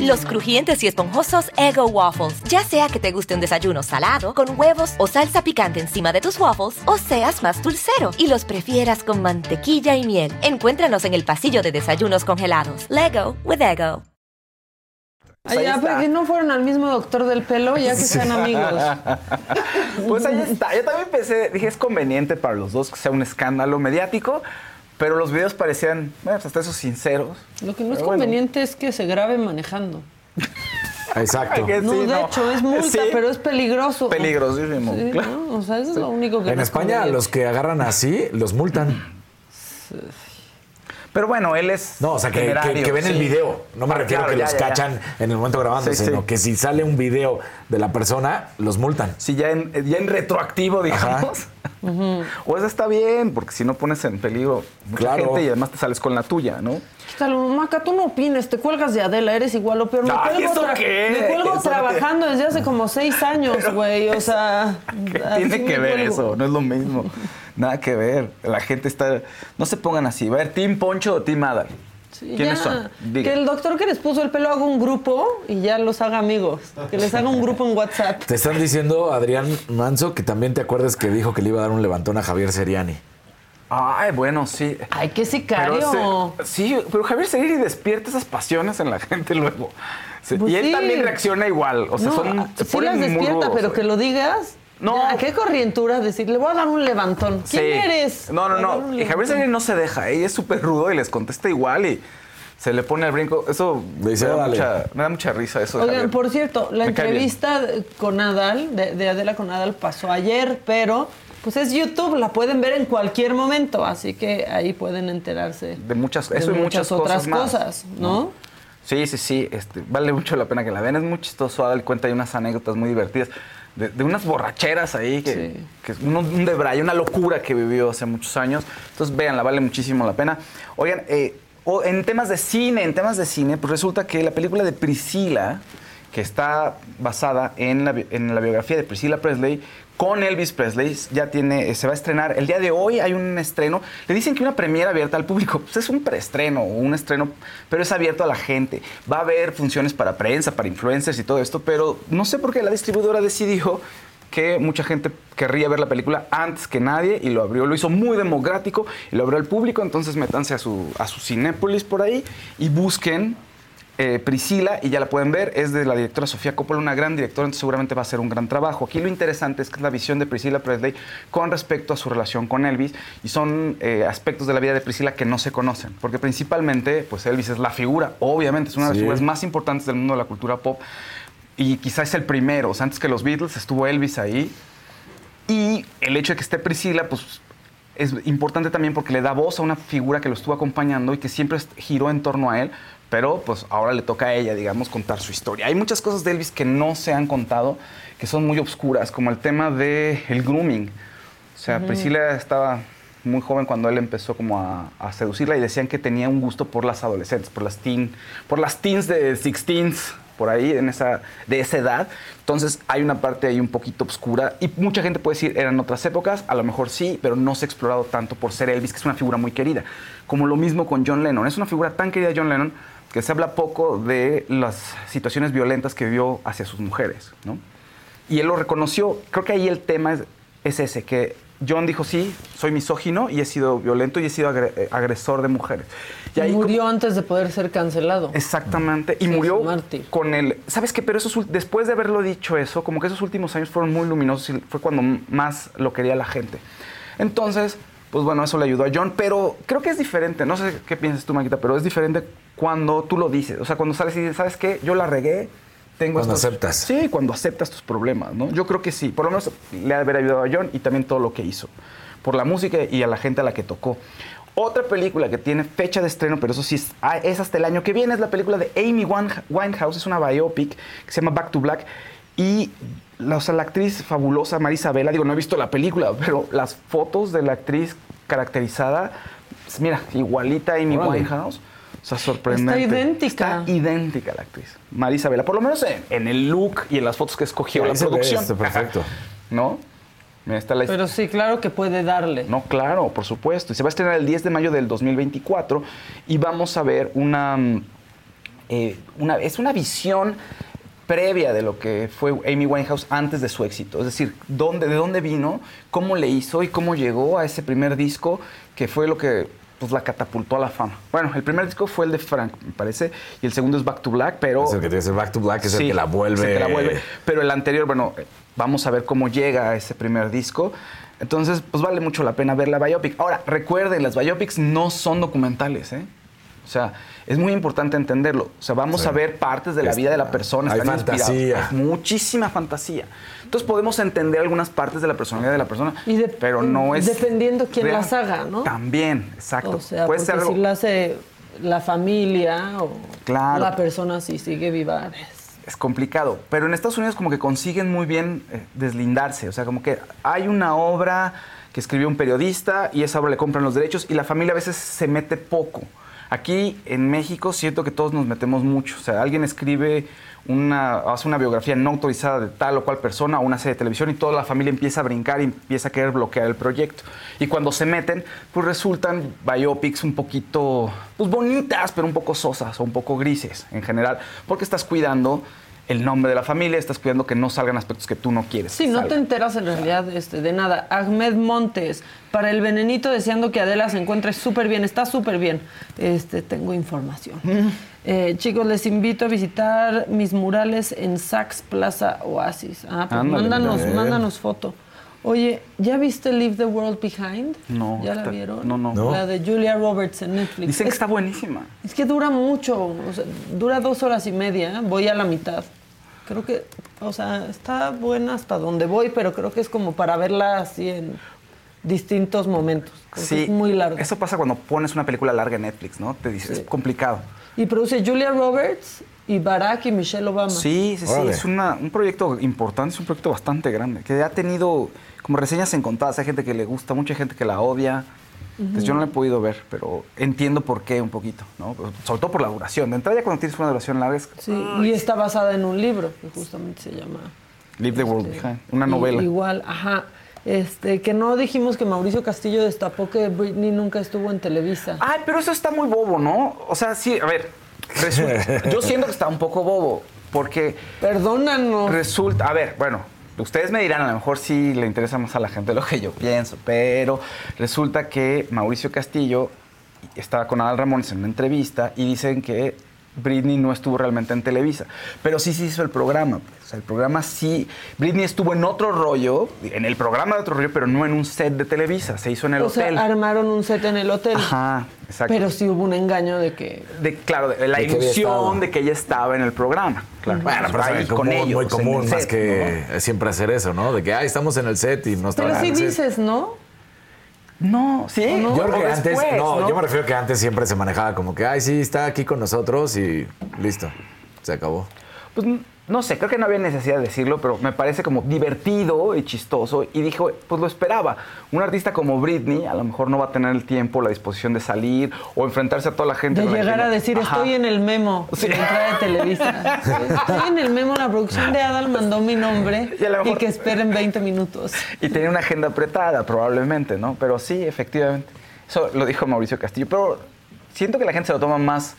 Los crujientes y esponjosos Ego Waffles. Ya sea que te guste un desayuno salado, con huevos o salsa picante encima de tus waffles, o seas más dulcero y los prefieras con mantequilla y miel. Encuéntranos en el pasillo de desayunos congelados. Lego with Ego. Ay, ya, ¿por qué no fueron al mismo doctor del pelo? Ya que sean amigos. Pues ahí está. Yo también pensé, dije, es conveniente para los dos que sea un escándalo mediático, pero los videos parecían, bueno, hasta esos sinceros. Lo que no es bueno. conveniente es que se grabe manejando. Exacto. Que No, sí, de no. hecho, es multa, Sí. pero es peligroso. Peligrosísimo. Sí, claro. ¿no? O sea, eso es lo único que En no España, los que agarran así, los multan. Pero bueno, él es. No, o sea, que, que- ven el video. No me Ah, refiero a claro, que ya, los ya, ya. cachan en el momento grabando, Sí, sino sí. que si sale un video de la persona, los multan. Sí, ya en, ya en retroactivo, digamos. O eso está bien, porque si no pones en peligro mucha Claro. gente y además te sales con la tuya, ¿no? Quítalo, Maca, tú no opines, te cuelgas de Adela, eres igual o peor. Me Ay, cuelgo, ¿eso tra- qué? me cuelgo Eso no tiene- trabajando desde hace como seis años, güey. O sea. ¿Qué así tiene que ver cuelgo. eso? No es lo mismo. Nada que ver. La gente está. No se pongan así. Va a ver, ¿Team Poncho o Team Adal? Sí, ¿Quiénes ya. son? Diga. Que el doctor que les puso el pelo haga un grupo y ya los haga amigos. Que les haga un grupo en WhatsApp. Te están diciendo, Adrián Manso, que también te acuerdas que dijo que le iba a dar un levantón a Javier Seriani. Ay, bueno, sí. Ay, qué sicario. Pero se- sí, pero Javier Seguiri despierta esas pasiones en la gente luego. Se- Pues y él sí. también reacciona igual. O sea, no, son. se sí ponen las muy despierta, rudos, pero que lo digas. No. Ya, qué corrientura decir, le voy a dar un levantón. ¿Quién Sí. eres? No, no, a no. Y Javier. Seguiri no se deja. Ella es súper rudo y les contesta igual y se le pone al brinco. Eso dice, me, da mucha, me da mucha risa eso. de Oigan, Javier. por cierto, la Me entrevista con Adal, de, de Adela con Adal, pasó ayer, pero pues es YouTube, la pueden ver en cualquier momento, así que ahí pueden enterarse De muchas, de y muchas, otras cosas, más, cosas, ¿no? Sí, sí, sí. Este, vale mucho la pena que la vean. Es muy chistoso. Adal cuenta ahí unas anécdotas muy divertidas. De, de unas borracheras ahí, que, Sí. que es un, un debraye, una locura que vivió hace muchos años. Entonces, véanla, vale muchísimo la pena. Oigan, eh, o- en temas de cine, en temas de cine, pues resulta que la película de Priscila, que está basada en la, en la biografía de Priscilla Presley, con Elvis Presley, ya tiene, eh, se va a estrenar. El día de hoy hay un estreno. Le dicen que una premiera abierta al público. Pues es un preestreno un estreno, pero es abierto a la gente. Va a haber funciones para prensa, para influencers y todo esto, pero no sé por qué la distribuidora decidió que mucha gente querría ver la película antes que nadie y lo abrió, lo hizo muy democrático y lo abrió al público, entonces métanse a su, a su Cinépolis por ahí y busquen eh, Priscila, y ya la pueden ver, es de la directora Sofía Coppola, una gran directora, entonces seguramente va a ser un gran trabajo. Aquí lo interesante es que es la visión de Priscila Presley con respecto a su relación con Elvis, y son eh, aspectos de la vida de Priscila que no se conocen, porque principalmente, pues Elvis es la figura, obviamente, es una de las Sí. figuras más importantes del mundo de la cultura pop, y quizás es el primero, o sea, antes que los Beatles estuvo Elvis ahí, y el hecho de que esté Priscila, pues es importante también porque le da voz a una figura que lo estuvo acompañando y que siempre giró en torno a él, pero pues ahora le toca a ella, digamos, contar su historia. Hay muchas cosas de Elvis que no se han contado, que son muy obscuras, como el tema del el grooming. O sea, Ujú. Priscila estaba muy joven cuando él empezó como a, a seducirla y decían que tenía un gusto por las adolescentes, por las teen, por las teens de 16 por ahí, en esa, de esa edad. Entonces hay una parte ahí un poquito oscura y mucha gente puede decir, eran otras épocas, a lo mejor sí, pero no se ha explorado tanto por ser Elvis, que es una figura muy querida. Como lo mismo con John Lennon, es una figura tan querida John Lennon que se habla poco de las situaciones violentas que vivió hacia sus mujeres, ¿no? Y él lo reconoció. Creo que ahí el tema es, es ese, que John dijo, sí, soy misógino y he sido violento y he sido eh, agresor de mujeres. Y ahí Murió antes de poder ser cancelado. Exactamente. Y Sí, murió con el. ¿Sabes qué? Pero esos, ul- después de haberlo dicho eso, como que esos últimos años fueron muy luminosos y fue cuando más lo quería la gente. Entonces, pues bueno, eso le ayudó a John, pero creo que es diferente. No sé qué piensas tú, Maquita, pero es diferente cuando tú lo dices. O sea, cuando sales y dices, ¿sabes qué? Yo la regué. Tengo Cuando estos-". aceptas. Sí, cuando aceptas tus problemas, ¿no? Yo creo que sí. Por lo menos le ha de haber ayudado a John y también todo lo que hizo. Por la música y a la gente a la que tocó. Otra película que tiene fecha de estreno, pero eso sí es, ah, es hasta el año que viene, es la película de Amy Winehouse. Es una biopic que se llama Back to Black. Y la, o sea, la actriz fabulosa Marisa Vela, digo, no he visto la película, pero las fotos de la actriz caracterizada, mira, igualita a Amy. Winehouse. O sea, sorprendente. Está idéntica. Está idéntica la actriz. Marisa Vela. Por lo menos en, en el look y en las fotos que escogió Ahí la ve, producción. perfecto. ¿No? Mira, está la Pero sí, claro que puede darle. no, claro, por supuesto. Y se va a estrenar el 10 de mayo del 2024 y vamos a ver una, mm, eh, una es una visión previa de lo que fue Amy Winehouse antes de su éxito. Es decir, dónde, de dónde vino, cómo le hizo y cómo llegó a ese primer disco que fue lo que pues, la catapultó a la fama. Bueno, el primer disco fue el de Frank, me parece, y el segundo es Back to Black, pero... Es el que tiene ese Back to Black, es el que la vuelve. es el que la vuelve. Pero el anterior, bueno, eh, vamos a ver cómo llega a ese primer disco. Entonces, pues vale mucho la pena ver la biopic. Ahora, recuerden, las biopics no son documentales, ¿eh? O sea, es muy importante entenderlo. O sea, vamos Sí. a ver partes de la vida de la persona. hay están fantasía. Hay muchísima fantasía. Entonces podemos entender algunas partes de la personalidad de la persona, Y de- pero no es... Dependiendo quién real. las haga, ¿no? También, exacto. O sea, Puede ser algo... si la hace la familia o Claro. la persona si sigue viva. es- es complicado. Pero en Estados Unidos como que consiguen muy bien eh, deslindarse. O sea, como que hay una obra que escribió un periodista y esa obra le compran los derechos y la familia a veces se mete poco. Aquí en México siento que todos nos metemos mucho. O sea, alguien escribe una, hace una biografía no autorizada de tal o cual persona o una serie de televisión y toda la familia empieza a brincar y empieza a querer bloquear el proyecto. Y cuando se meten, pues resultan biopics un poquito, pues bonitas, pero un poco sosas o un poco grises en general, porque estás cuidando el nombre de la familia, estás cuidando que no salgan aspectos que tú no quieres. Sí, no te enteras en realidad este, de nada. Ahmed Montes, para el venenito deseando que Adela se encuentre súper bien, está súper bien. Este, tengo información. Mm. Eh, chicos, les invito a visitar mis murales en Saks Plaza Oasis. Ah, pues Ándale, mándanos, mándanos foto. Oye, ¿ya viste Leave the World Behind? No, ¿Ya la está- vieron? no, no. No. La de Julia Roberts en Netflix. Dicen que Es- está buenísima. es que dura mucho, o sea, dura dos horas y media, voy a la mitad. Creo que, o sea, está buena hasta donde voy, pero creo que es como para verla así en distintos momentos. Sí, Es muy larga. Eso pasa cuando pones una película larga en Netflix, ¿no? Te dices, es complicado. Y produce Julia Roberts y Barack y Michelle Obama. Sí, sí, sí, Órale. es una- un proyecto importante, es un proyecto bastante grande, que ha tenido como reseñas encontradas. Hay gente que le gusta, mucha gente que la odia. Pues yo no la he podido ver, pero entiendo por qué un poquito, ¿no? Sobre todo por la duración. De entrada ya cuando tienes una duración larga es Sí, y está basada en un libro que justamente se llama Leave the World este, Behind, una novela. Igual, ajá. Este, que no dijimos que Mauricio Castillo destapó que Britney nunca estuvo en Televisa. Ay, pero eso está muy bobo, ¿no? O sea, sí, a ver, resulta- yo siento que está un poco bobo, porque Perdónanos. resulta, a ver, bueno, ustedes me dirán, a lo mejor sí le interesa más a la gente lo que yo pienso, pero resulta que Mauricio Castillo estaba con Adal Ramones en una entrevista y dicen que Britney no estuvo realmente en Televisa. Pero sí se hizo el programa. pues. O sea, el programa sí. Britney estuvo en otro rollo, en el programa de otro rollo, pero no en un set de Televisa. Se hizo en el o hotel. sea, armaron un set en el hotel. Ajá, exacto. Pero sí hubo un engaño de que. de, claro, de la De que ilusión de que ella estaba en el programa. Claro. Bueno, pero Ahí es común, muy el común, más set, que siempre hacer eso, ¿no? De que, ay, estamos en el set y no estamos Pero sí en el set. dices. ¿no? No, sí. Yo creo o que antes, después, no, yo me refiero que antes siempre se manejaba como que, ay, sí, está aquí con nosotros y listo, se acabó. Pues no sé, creo que no había necesidad de decirlo, pero me parece como divertido y chistoso. Y dije, pues lo esperaba. Un artista como Britney a lo mejor no va a tener el tiempo, la disposición de salir o enfrentarse a toda la gente. De llegar a decir, Ajá. estoy en el memo Sí. de entrada de Televisa. Estoy en el memo, la producción de Adal mandó mi nombre Y y que esperen 20 minutos. Y tenía una agenda apretada, probablemente, ¿no? Pero sí, efectivamente. Eso lo dijo Mauricio Castillo. Pero siento que la gente se lo toma más,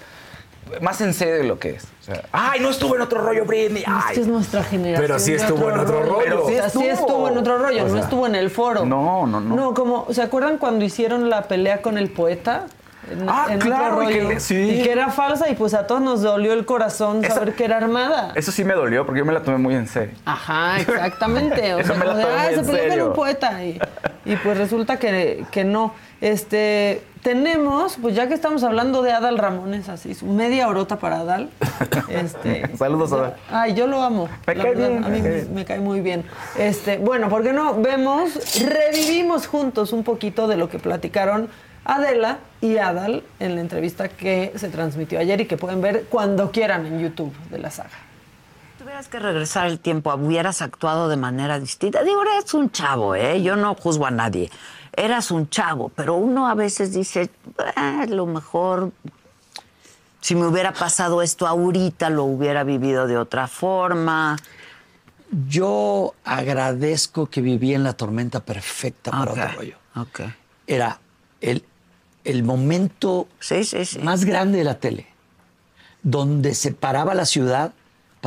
más en serio de lo que es. O sea, ¡ay, no estuvo en otro rollo Britney! Es que ¡Ay! es nuestra generación. Pero sí estuvo en otro rollo. Pero sí O sea, sí estuvo. estuvo en otro rollo, O no sea, estuvo en el foro. no, no, no. No, como, ¿se acuerdan cuando hicieron la pelea con el poeta? En, Ah, en otro claro, y que le- sí. Y que era falsa y pues a todos nos dolió el corazón Esa- saber que era armada. Eso sí me dolió porque yo me la tomé muy en serio. Ajá, exactamente. O Eso sea, me la como de, tomé ah, muy se en peleó con serio". un poeta. Y, y pues resulta que, que no. Este, tenemos, pues ya que estamos hablando de Adal Ramones, así, su media horota para Adal. Este, Saludos, Adal. Ay, yo lo amo. Me cae verdad, bien, A mí me me cae muy bien. Este, bueno, ¿por qué no vemos, revivimos juntos un poquito de lo que platicaron Adela y Adal en la entrevista que se transmitió ayer y que pueden ver cuando quieran en YouTube de la saga. Tuvieras que regresar el tiempo, hubieras actuado de manera distinta. Digo, eres un chavo, ¿eh? Yo no juzgo a nadie. Eras un chavo, pero uno a veces dice, "Ah, lo mejor, si me hubiera pasado esto ahorita, lo hubiera vivido de otra forma. Yo agradezco que viví en la tormenta perfecta para otro rollo. Era el, el momento Sí, sí, sí. más grande de la tele, donde se paraba la ciudad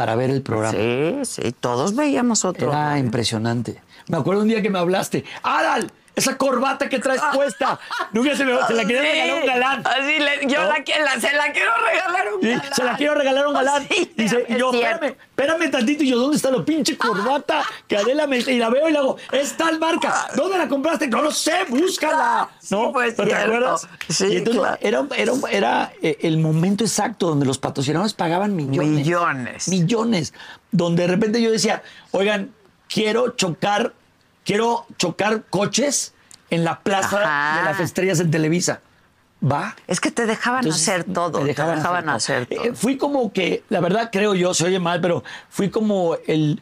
para ver el programa. Sí, sí, todos veíamos otro. Era impresionante. Me acuerdo un día que me hablaste, ¡Adal! Esa corbata que traes puesta. Nunca se, me, se la quería regalar un galán. Así le- yo ¿No? la, la- se la quiero regalar un Sí, galán. se la quiero regalar un galán. Sí, Dice, es y yo, cierto. espérame, espérame tantito. Y yo, ¿dónde está la pinche corbata que Adela me... Y la veo y le hago, es tal marca. ¿Dónde la compraste? No lo sé, búscala. Sí, ¿No? pues, ¿No ¿Te acuerdas? Sí, y entonces claro. era, era, era eh, el momento exacto donde los patrocinadores pagaban millones. Millones. Millones. Donde de repente yo decía, oigan, quiero chocar, quiero chocar coches en la plaza Ajá. de las estrellas en Televisa. ¿Va? Es que te dejaban Entonces, hacer todo. me dejaban, te dejaban hacer hacer todo. Eh, fui como que, la verdad creo yo, se oye mal, pero fui como el,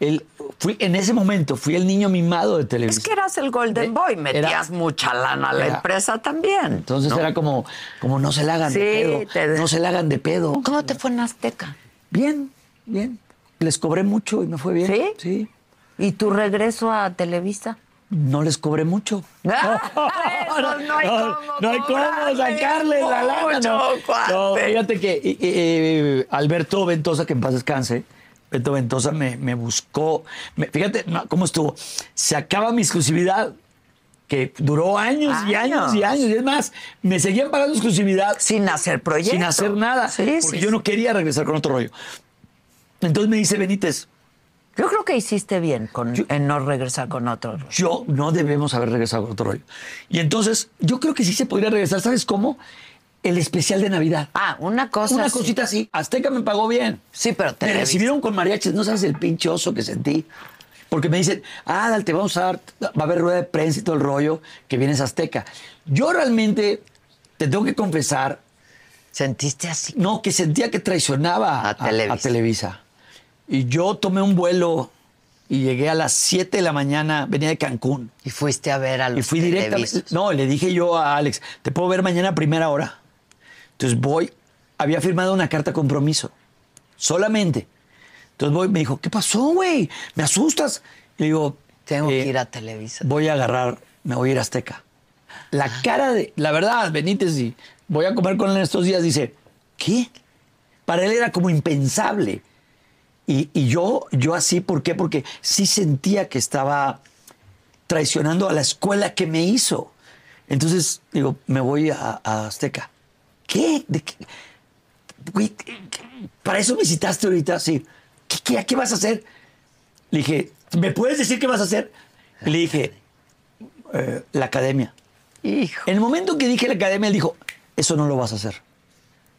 el fui en ese momento, fui el niño mimado de Televisa. Es que eras el Golden Eh, Boy, era- metías mucha lana a la era- empresa también. Entonces ¿no? era como, como no se la hagan Sí, de te- pedo. No se la hagan de pedo. ¿Cómo te fue en Azteca? Bien, bien. Les cobré mucho y me fue bien. ¿Sí? Sí. ¿Y tu regreso a Televisa? No les cobré mucho. Eso no hay cómo no hay cómo cobrarle sacarle la lana. No. No, fíjate que eh, eh, Alberto Ventosa, que en paz descanse, Beto Ventosa me, me buscó. me- fíjate no, cómo estuvo. Se acaba mi exclusividad, que duró años, y años y Años. Y es más, me seguían pagando exclusividad Sin hacer proyecto. sin hacer nada. Sí, porque sí, yo sí. no quería regresar con otro rollo. Entonces me dice Benítez, Yo creo que hiciste bien con, en no regresar con otro. yo no debemos haber regresado con otro rollo. Y entonces, yo creo que sí se podría regresar. ¿Sabes cómo? El especial de Navidad. Ah, una cosa. Una cosita así. Azteca me pagó bien. Sí, pero Me Televisa. recibieron con mariachis. No sabes el pinche oso que sentí. Porque me dicen, ah, dale, te vamos a dar, va a haber rueda de prensa y todo el rollo, que vienes Azteca. Yo realmente, te tengo que confesar, ¿Sentiste así? no, que sentía que traicionaba A a, Televisa. a Televisa. Y yo tomé un vuelo y llegué a las 7 de la mañana, venía de Cancún. Y fuiste a ver a los Y fui directamente. No, le dije yo a Alex, te puedo ver mañana a primera hora. Entonces voy, había firmado una carta compromiso, solamente. Entonces voy, me dijo, ¿qué pasó, güey? Me asustas. Y le digo, Tengo eh, que ir a Televisa. Voy a agarrar, me voy a ir a Azteca. La cara de, la verdad, Benítez, y voy a comer con él en estos días, dice, ¿qué? Para él era como impensable. Y, y yo, yo así, ¿por qué? Porque sí sentía que estaba traicionando a la escuela que me hizo. Entonces, digo, me voy a, a Azteca. ¿Qué? ¿De qué? güey, para eso me citaste ahorita, sí. ¿Qué, qué, qué vas a hacer? Le dije, ¿me puedes decir qué vas a hacer? Le dije, "Eh, la academia. Hijo. En el momento que dije la academia, él dijo, eso no lo vas a hacer.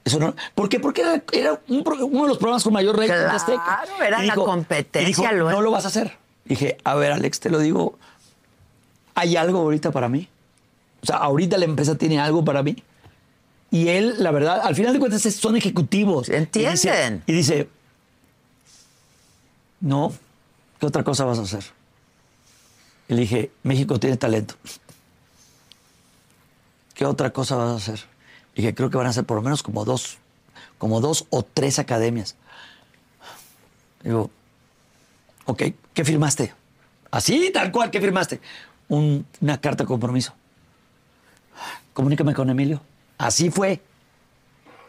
Eso no. ¿Por qué? Porque era, era un uno de los programas con mayor rating de Claro, Azteca. era Y la competencia, y dijo, lo- no lo vas a hacer. Dije, a ver, Alex, te lo digo. ¿Hay algo ahorita para mí? O sea, ahorita la empresa tiene algo para mí. Y él, la verdad, al final de cuentas son ejecutivos. Entienden. Y dice, y dice, no, ¿qué otra cosa vas a hacer? Y le dije, México tiene talento. ¿Qué otra cosa vas a hacer? Dije, creo que van a ser por lo menos como dos, como dos o tres academias. Digo, ok, ¿qué firmaste? Así, tal cual, ¿qué firmaste? Un- una carta de compromiso. Comunícame con Emilio. Así fue.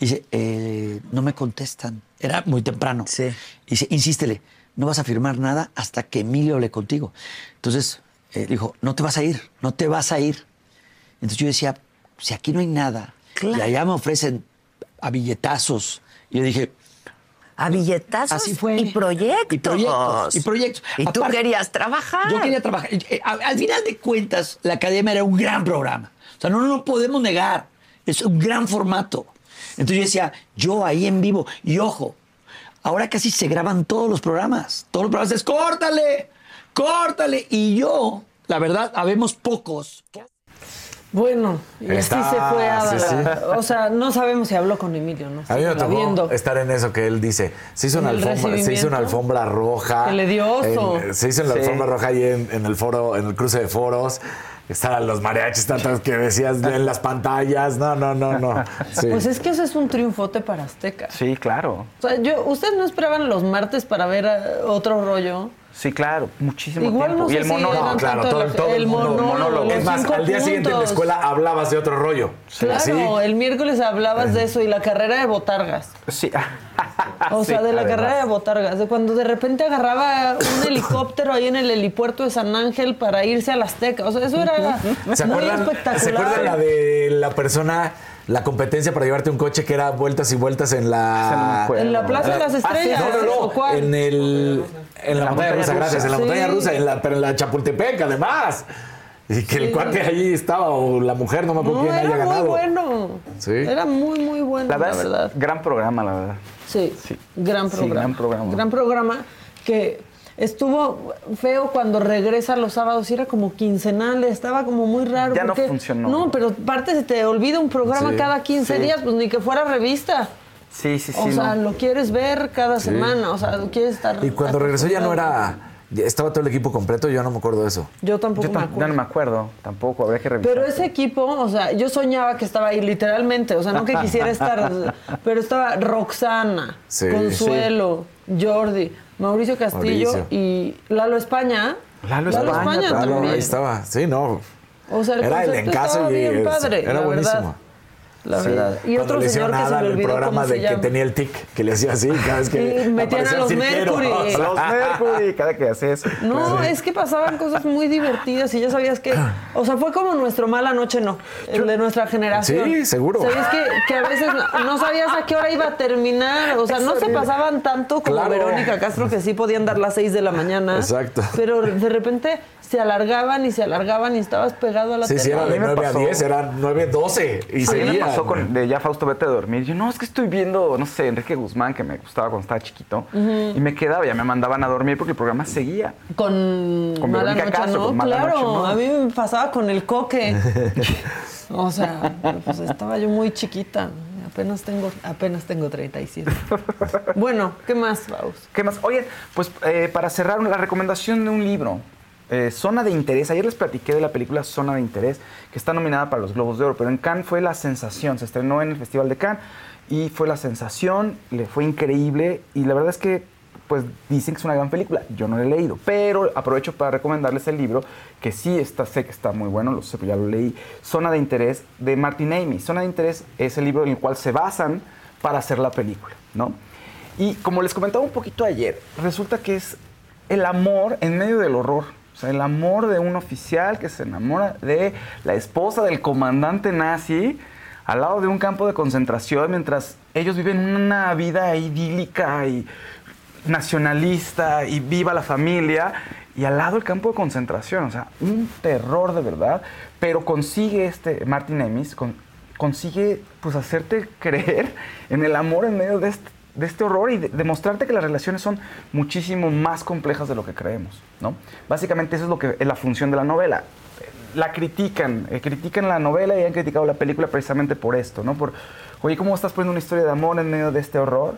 Dice, eh, no me contestan. Era muy temprano. Sí. Dice, insístele, no vas a firmar nada hasta que Emilio hable contigo. Entonces, eh, dijo, no te vas a ir, no te vas a ir. Entonces yo decía, si aquí no hay nada, Claro. y allá me ofrecen a billetazos. Y yo dije, A billetazos Así fue. y proyectos. Y proyectos, y proyectos. Y tú querías trabajar. yo quería trabajar. Eh, Al final de cuentas, la academia era un gran programa. O sea, no no lo podemos negar. Es un gran formato. Entonces yo decía, yo ahí en vivo. Y ojo, ahora casi se graban todos los programas. Todos los programas es córtale, córtale. Y yo, la verdad, habemos pocos. Bueno, y así Está- se fue a sí, sí. O sea, no sabemos si habló con Emilio, ¿no? A mí me tocó viendo. estar en eso que él dice. Se hizo, ¿En una alfombra, se hizo una alfombra roja. Que le dio oso. En- se hizo en la Sí. alfombra roja ahí en, en el foro, en el cruce de foros. Estaban los mariachis tantos que decías en las pantallas. No, no, no, no. Sí. Pues es que eso es un triunfote para Azteca. Sí, claro. O sea, yo, ¿ustedes no esperaban los martes para ver eh, otro rollo? Sí, claro, muchísimo Igual tiempo. no y el monólogo. No, claro, tanto todo, el- todo el monólogo, Es más, al día siguiente en la escuela hablabas de otro rollo. Claro, Así. el miércoles hablabas de eso y la carrera de botargas. Sí. O sea, Sí, de la además. carrera de botargas, de cuando de repente agarraba un helicóptero ahí en el helipuerto de San Ángel para irse a la Azteca. O sea, eso era ¿Se muy acuerdan, espectacular. ¿Se acuerdan la de la persona, la competencia para llevarte un coche que era vueltas y vueltas en no la. En la Plaza de las Ah, sí, Estrellas. no, no, ¿o no. En el. En la, la montaña rusa, rusa. gracias. En la montaña rusa, en la, pero en la Chapultepec, además. Y que el cuate allí estaba, o la mujer, no me acuerdo No, quién haya era muy ganado. bueno. Sí. Era muy, muy bueno, La la verdad, verdad. es gran programa, la verdad. Sí, Sí. gran Sí, programa. gran programa. Gran programa que estuvo feo cuando regresa los sábados y era como quincenal, estaba como muy raro. Ya no funcionó. No, pero aparte se te olvida un programa Sí, cada 15 sí. días, pues ni que fuera revista. Sí, sí, sí. o sea, no. lo quieres ver cada semana, o sea, lo quieres estar... Y cuando regresó ya no era. ya Estaba todo el equipo completo, yo no me acuerdo de eso. Yo tampoco Yo me acuerdo. ya no me acuerdo tampoco, habría que revisar. Pero ese equipo, o sea, yo soñaba que estaba ahí literalmente, o sea, no que quisiera estar, pero estaba Roxana, Sí. Consuelo, Jordi, Mauricio Castillo Mauricio. y Lalo España. Lalo España, claro, Claro, también. ahí estaba. Sí, no. O sea, el era el encaso y bien padre, era buenísimo. verdad. La Sí. verdad. Y Cuando otro le señor que se me en el olvidó programa cómo se de que llama. tenía el tic, que le hacía así, cada vez que Y metían a los. Mercury. Sea, Los Mercury, cada que hace eso. No, es que pasaban cosas muy divertidas y ya sabías que, o sea, fue como nuestro mala noche, no, el de nuestra generación. Sí, seguro. Sabías que, que a veces no, no sabías a qué hora iba a terminar, o sea, no se pasaban tanto como Claro. Verónica Castro, que sí podían dar las 6 de la mañana. Exacto. Pero de repente se alargaban y se alargaban y estabas pegado a la Sí, tele. sí, era A de mí me 9 a pasó. 10, era 9 a 12. Y A seguía. Pasó con, de ya Fausto vete a dormir. Yo, no, es que estoy viendo, no sé, Enrique Guzmán, que me gustaba cuando estaba chiquito. Y me quedaba, ya me mandaban a dormir porque el programa seguía. Con, Con Mala Verónica Noche, Castro, ¿no? con Mala claro, Noche, ¿no? a mí me pasaba con el coque. o sea, pues estaba yo muy chiquita. Apenas tengo, apenas tengo 37. bueno, ¿qué más, Faust? ¿Qué más? Oye, pues eh, para cerrar, la recomendación de un libro. Eh, Zona de Interés. Ayer les platiqué de la película Zona de Interés, que está nominada para los Globos de Oro, pero en Cannes fue la sensación. Se estrenó en el Festival de Cannes y fue la sensación, le fue increíble y la verdad es que pues dicen que es una gran película. Yo no la he leído, pero aprovecho para recomendarles el libro que sí está, sé que está muy bueno, lo sé, ya lo leí. Zona de Interés de Martin Amy. Zona de Interés es el libro en el cual se basan para hacer la película, ¿no? Y como les comentaba un poquito ayer, resulta que es el amor en medio del horror. O sea, el amor de un oficial que se enamora de la esposa del comandante nazi al lado de un campo de concentración mientras ellos viven una vida idílica y nacionalista y viva la familia y al lado el campo de concentración, o sea, un terror de verdad, pero consigue este Martin Emis, con- consigue pues hacerte creer en el amor en medio de este, de este horror y de- demostrarte que las relaciones son muchísimo más complejas de lo que creemos, ¿no? Básicamente eso es lo que es la función de la novela. La critican, eh, critican la novela y han criticado la película precisamente por esto, ¿no? Por, oye, ¿cómo estás poniendo una historia de amor en medio de este horror?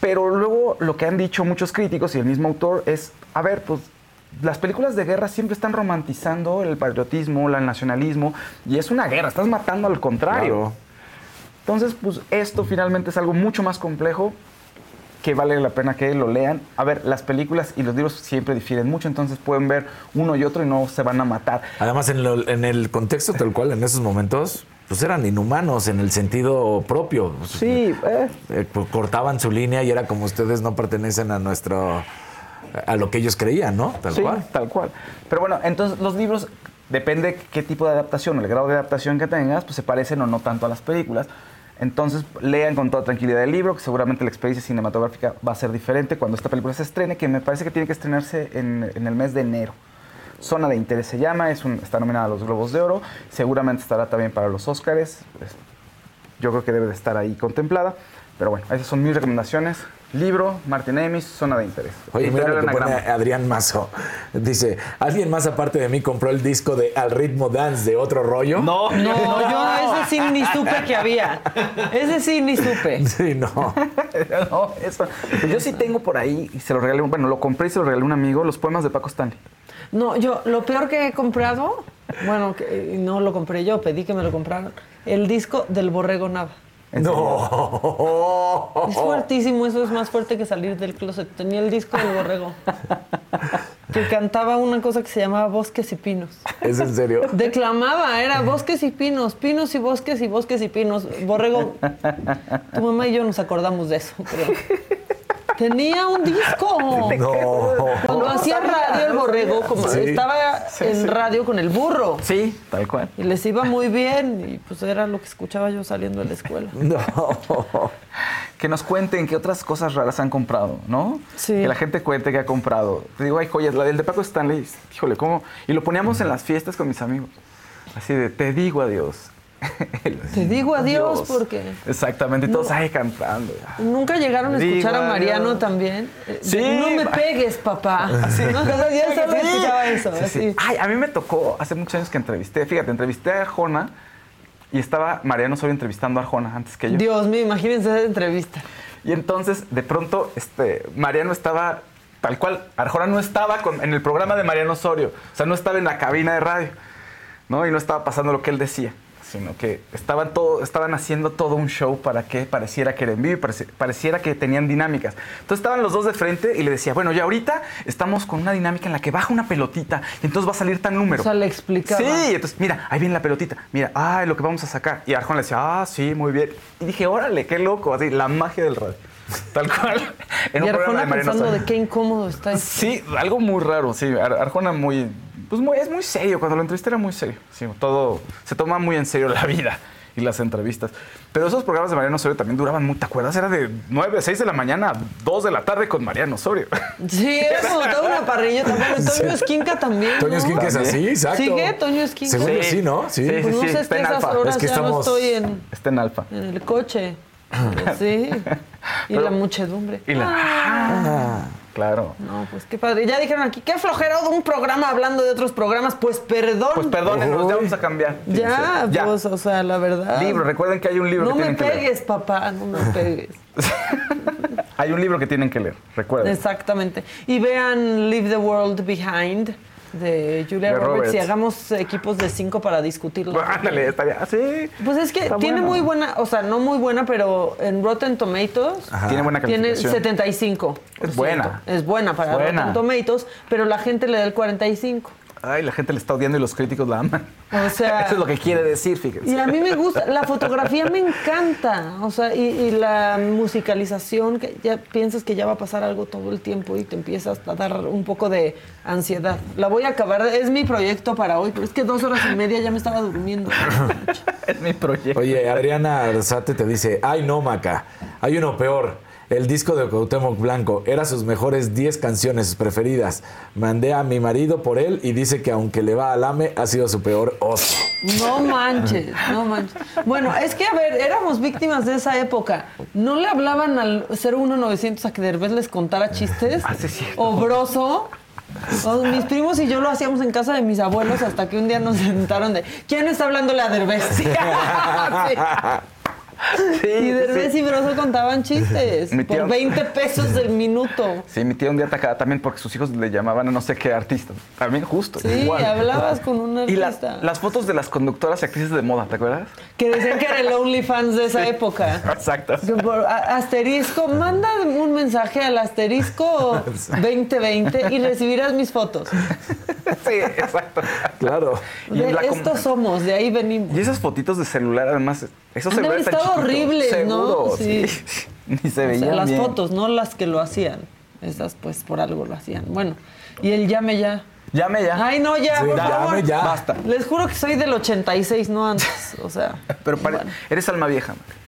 Pero luego lo que han dicho muchos críticos y el mismo autor es, a ver, pues las películas de guerra siempre están romantizando el patriotismo, el nacionalismo, y es una guerra, estás matando al contrario. Entonces, pues esto finalmente es algo mucho más complejo que vale la pena que lo lean. A ver, las películas y los libros siempre difieren mucho, entonces pueden ver uno y otro y no se van a matar. Además, en, lo- en el contexto tal cual, en esos momentos, pues eran inhumanos en el sentido propio. Sí, eh. Eh, pues, cortaban su línea y era como ustedes no pertenecen a nuestro. a lo que ellos creían, ¿no? Tal Sí, cual. tal cual. Pero bueno, entonces los libros, depende qué tipo de adaptación, el grado de adaptación que tengas, pues se parecen o no tanto a las películas. Entonces lean con toda tranquilidad el libro, que seguramente la experiencia cinematográfica va a ser diferente cuando esta película se estrene, que me parece que tiene que estrenarse en, en el mes de enero. Zona de Interés se llama, es un- está nominada a los Globos de Oro, seguramente estará también para los Óscares. Es- Yo creo que debe de estar ahí contemplada. Pero bueno, esas son mis recomendaciones. Libro, Martin Amis, Zona de Interés. Oye, mira lo que pone. Adrián Mazo. Dice, ¿alguien más aparte de mí compró el disco de Al ritmo dance de otro rollo? No, No, yo ese sí ni supe que había. Ese sí ni supe. Sí, no. no, eso. Yo sí tengo por ahí, y se lo regalé, bueno, lo compré y se lo regalé a un amigo, los poemas de Paco Stanley. No, yo lo peor que he comprado, bueno, que no lo compré yo, pedí que me lo compraran, el disco del Borrego Nava. No. Es fuertísimo, eso es más fuerte que salir del closet. Tenía el disco del Borrego. Que cantaba una cosa que se llamaba Bosques y Pinos. ¿Es en serio? Declamaba, era bosques y pinos, pinos y bosques y bosques y pinos. Borrego, tu mamá y yo nos acordamos de eso, pero tenía un disco. No. Cuando hacía radio el borrego, como Sí. estaba en radio con el burro. Sí, tal cual. Y les iba muy bien y pues era lo que escuchaba yo saliendo de la escuela. No. Que nos cuenten qué otras cosas raras han comprado, ¿no? Sí. Que la gente cuente que ha comprado. Te digo, hay joyas. La del de Paco Stanley, híjole, ¿cómo? Y lo poníamos en las fiestas con mis amigos. Así de, te digo adiós. Te digo adiós porque Exactamente, y todos ahí cantando. nunca llegaron a escuchar Digo a Mariano adiós. también. Eh, Sí. No me pegues, papá. ¿No? Solo Sí. escuchaba eso. Sí, sí. así. Ay, a mí me tocó hace muchos años que entrevisté. Fíjate, entrevisté a Arjona y estaba Mariano Osorio entrevistando a Arjona antes que yo. Dios mío, imagínense esa entrevista. Y entonces, de pronto, este, Mariano estaba tal cual. Arjona no estaba con- en el programa de Mariano Osorio. O sea, no estaba en la cabina de radio. ¿no? Y no estaba pasando lo que él decía. Sino que estaban, todo, estaban haciendo todo un show para que pareciera que era en vivo pareciera que tenían dinámicas. Entonces estaban los dos de frente y le decía, bueno, ya ahorita estamos con una dinámica en la que baja una pelotita y entonces va a salir tal número. O sea, le explicaba. Sí, entonces, mira, ahí viene la pelotita. Mira, ay, lo que vamos a sacar. Y Arjona le decía, ah, sí, muy bien. Y dije, órale, qué loco. Así, la magia del radio. Tal cual. En y un Arjona de pensando de qué incómodo está. esto. Sí, algo muy raro, sí. Ar- Arjona muy, pues muy, es muy serio. Cuando lo entrevisté era muy serio. Sí, todo, se toma muy en serio la vida y las entrevistas. Pero esos programas de Mariano Osorio también duraban muy, ¿te acuerdas? Era de 9, 6 de la mañana a 2 de la tarde con Mariano Osorio. Sí, es como toda una parrillota. Bueno, Toño Esquinca también. Toño. Esquinca es así, exacto. ¿Sigue Toño Esquinca? Según yo sí, ¿no? Sí. Pues no sé, es está en alfa. Es que ya no estamos- estoy en, Está en alfa. en el coche. Sí. Y Pero- la muchedumbre. Y la- Ah. Claro. No, pues qué padre. Ya dijeron aquí, qué flojero de un programa hablando de otros programas. Pues perdón. Pues perdónenos, ya vamos a cambiar. ya. Ya. pues, o sea, la verdad. Libro, recuerden que hay un libro No que me tienen que leer. pegues, papá, no me pegues. Hay un libro que tienen que leer, recuerden. Exactamente. Y vean Leave the World Behind de Julia De Roberts, y Roberts. hagamos equipos de cinco para discutirlo. Bueno, ándale, estaría así. Pues es que Está tiene bueno. muy buena, o sea, no muy buena, pero en Rotten Tomatoes Tiene buena tiene calificación. 75. Es buena. Es buena para Buena. Rotten Tomatoes, pero la gente le da el 45. Ay, la gente le está odiando y los críticos la aman. O sea- Eso es lo que quiere decir, fíjense. Y a mí me gusta, la fotografía me encanta, o sea, y, y la musicalización, que ya piensas que ya va a pasar algo todo el tiempo y te empiezas a dar un poco de ansiedad. La voy a acabar, es mi proyecto para hoy, pero es que dos horas y media ya me estaba durmiendo. Es mi proyecto. Oye, Adriana Arzate te dice, ay no, Maca, hay uno peor. El disco de Cuauhtémoc Blanco era sus mejores 10 canciones preferidas. Mandé a mi marido por él y dice que aunque le va al AME, ha sido su peor oso. No manches, no manches. Bueno, es que, a ver, éramos víctimas de esa época. ¿No le hablaban al 01900 a que Derbez les contara chistes? Ah, sí, sí. ¿O Broso? O mis primos y yo lo hacíamos en casa de mis abuelos hasta que un día nos sentaron de ¿Quién está hablándole a Derbez? Sí, y Derbez sí. y Broso contaban chistes Mi por tío- 20 pesos del minuto. Sí, mi tía un día atacaba también porque sus hijos le llamaban a no sé qué artista. También justo. Sí, igual. hablabas con un Y la- artista. las fotos de las conductoras y actrices de moda, ¿te acuerdas? Que decían que era el OnlyFans de esa época. Exacto. Por a- asterisco, manda un mensaje al asterisco 2020 y recibirás mis fotos. Sí, exacto. Claro. Y De la estos somos, de ahí venimos. Y esas fotitos de celular, además, esos celulares tan horribles, ¿no? Seguro, Sí. sí. Ni se O veían sea, las bien. fotos, no las que lo hacían. Esas pues por algo lo hacían. Bueno, y el llame ya. Llame ya. Ay, no, ya, Sí, por llame favor. ya. Basta. Les juro que soy del 86, no antes. O sea, Pero pare- bueno. eres alma vieja.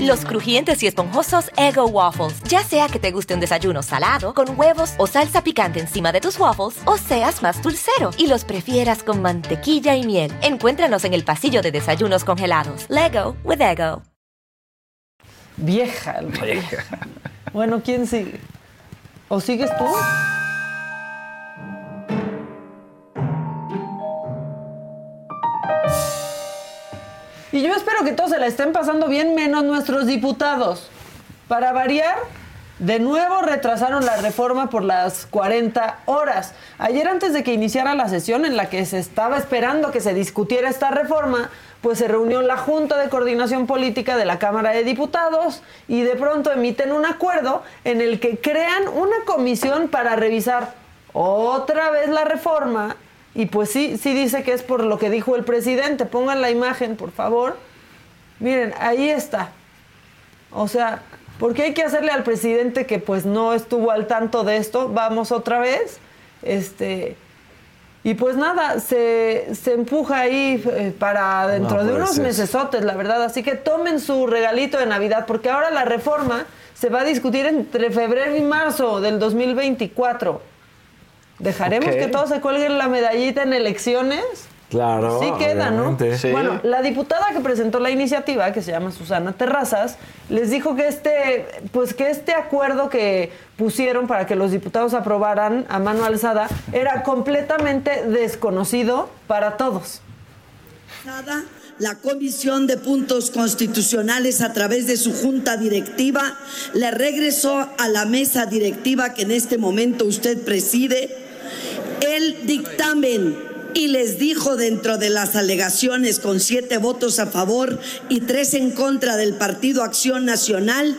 Los crujientes y esponjosos Ego Waffles. Ya sea que te guste un desayuno salado, con huevos o salsa picante encima de tus waffles, o seas más dulcero y los prefieras con mantequilla y miel. Encuéntranos en el pasillo de desayunos congelados. Lego with Ego. Vieja. Bueno, ¿quién sigue? ¿O sigues tú? Estén pasando bien, menos nuestros diputados. Para variar, de nuevo retrasaron la reforma por las 40 horas. Ayer antes de que iniciara la sesión en la que se estaba esperando que se discutiera esta reforma, pues se reunió la Junta de Coordinación Política de la Cámara de Diputados y de pronto emiten un acuerdo en el que crean una comisión para revisar otra vez la reforma y pues sí, sí dice que es por lo que dijo el presidente. Pongan la imagen, por favor. Miren, ahí está. O sea, porque hay que hacerle al presidente que pues no estuvo al tanto de esto. Vamos otra vez. Este. Y pues nada, se, se empuja ahí eh, para dentro No, de pues unos es- mesesotes, la verdad. Así que tomen su regalito de Navidad, porque ahora la reforma se va a discutir entre febrero y marzo del 2024. ¿Dejaremos que todos se cuelguen la medallita en elecciones? Claro. Sí queda, ¿no? Sí. Bueno, la diputada que presentó la iniciativa, que se llama Susana Terrazas, les dijo que este, pues que este acuerdo que pusieron para que los diputados aprobaran a mano alzada era completamente desconocido para todos. La Comisión de Puntos Constitucionales a través de su junta directiva le regresó a la mesa directiva que en este momento usted preside el dictamen y les dijo dentro de las alegaciones con siete votos a favor y tres en contra del Partido Acción Nacional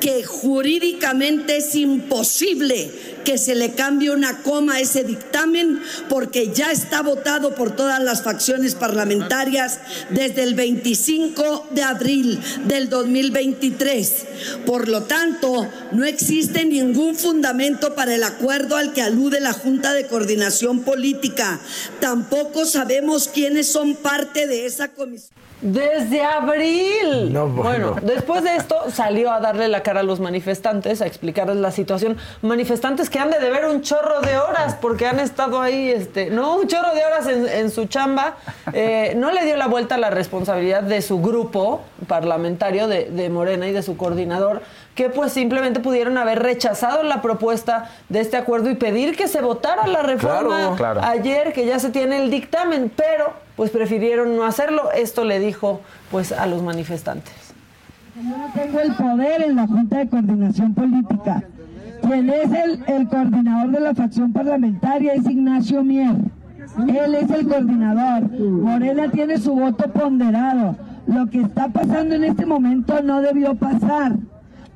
que jurídicamente es imposible que se le cambie una coma a ese dictamen porque ya está votado por todas las facciones parlamentarias desde el 25 de abril del 2023. Por lo tanto, no existe ningún fundamento para el acuerdo al que alude la Junta de Coordinación Política. Tampoco sabemos quiénes son parte de esa comisión. Desde abril. No, bueno. bueno. después de esto salió a darle la cara a los manifestantes, a explicarles la situación. Manifestantes que han de deber un chorro de horas porque han estado ahí, este, no, un chorro de horas en, en su chamba. Eh, no le dio la vuelta a la responsabilidad de su grupo parlamentario de, de Morena y de su coordinador, que pues simplemente pudieron haber rechazado la propuesta de este acuerdo y pedir que se votara la reforma Claro, claro. ayer, que ya se tiene el dictamen, pero pues prefirieron no hacerlo. Esto le dijo pues a los manifestantes. Yo no tengo el poder en la Junta de Coordinación Política. Quien es el, el coordinador de la facción parlamentaria es Ignacio Mier. Él es el coordinador. Morena tiene su voto ponderado. Lo que está pasando en este momento no debió pasar,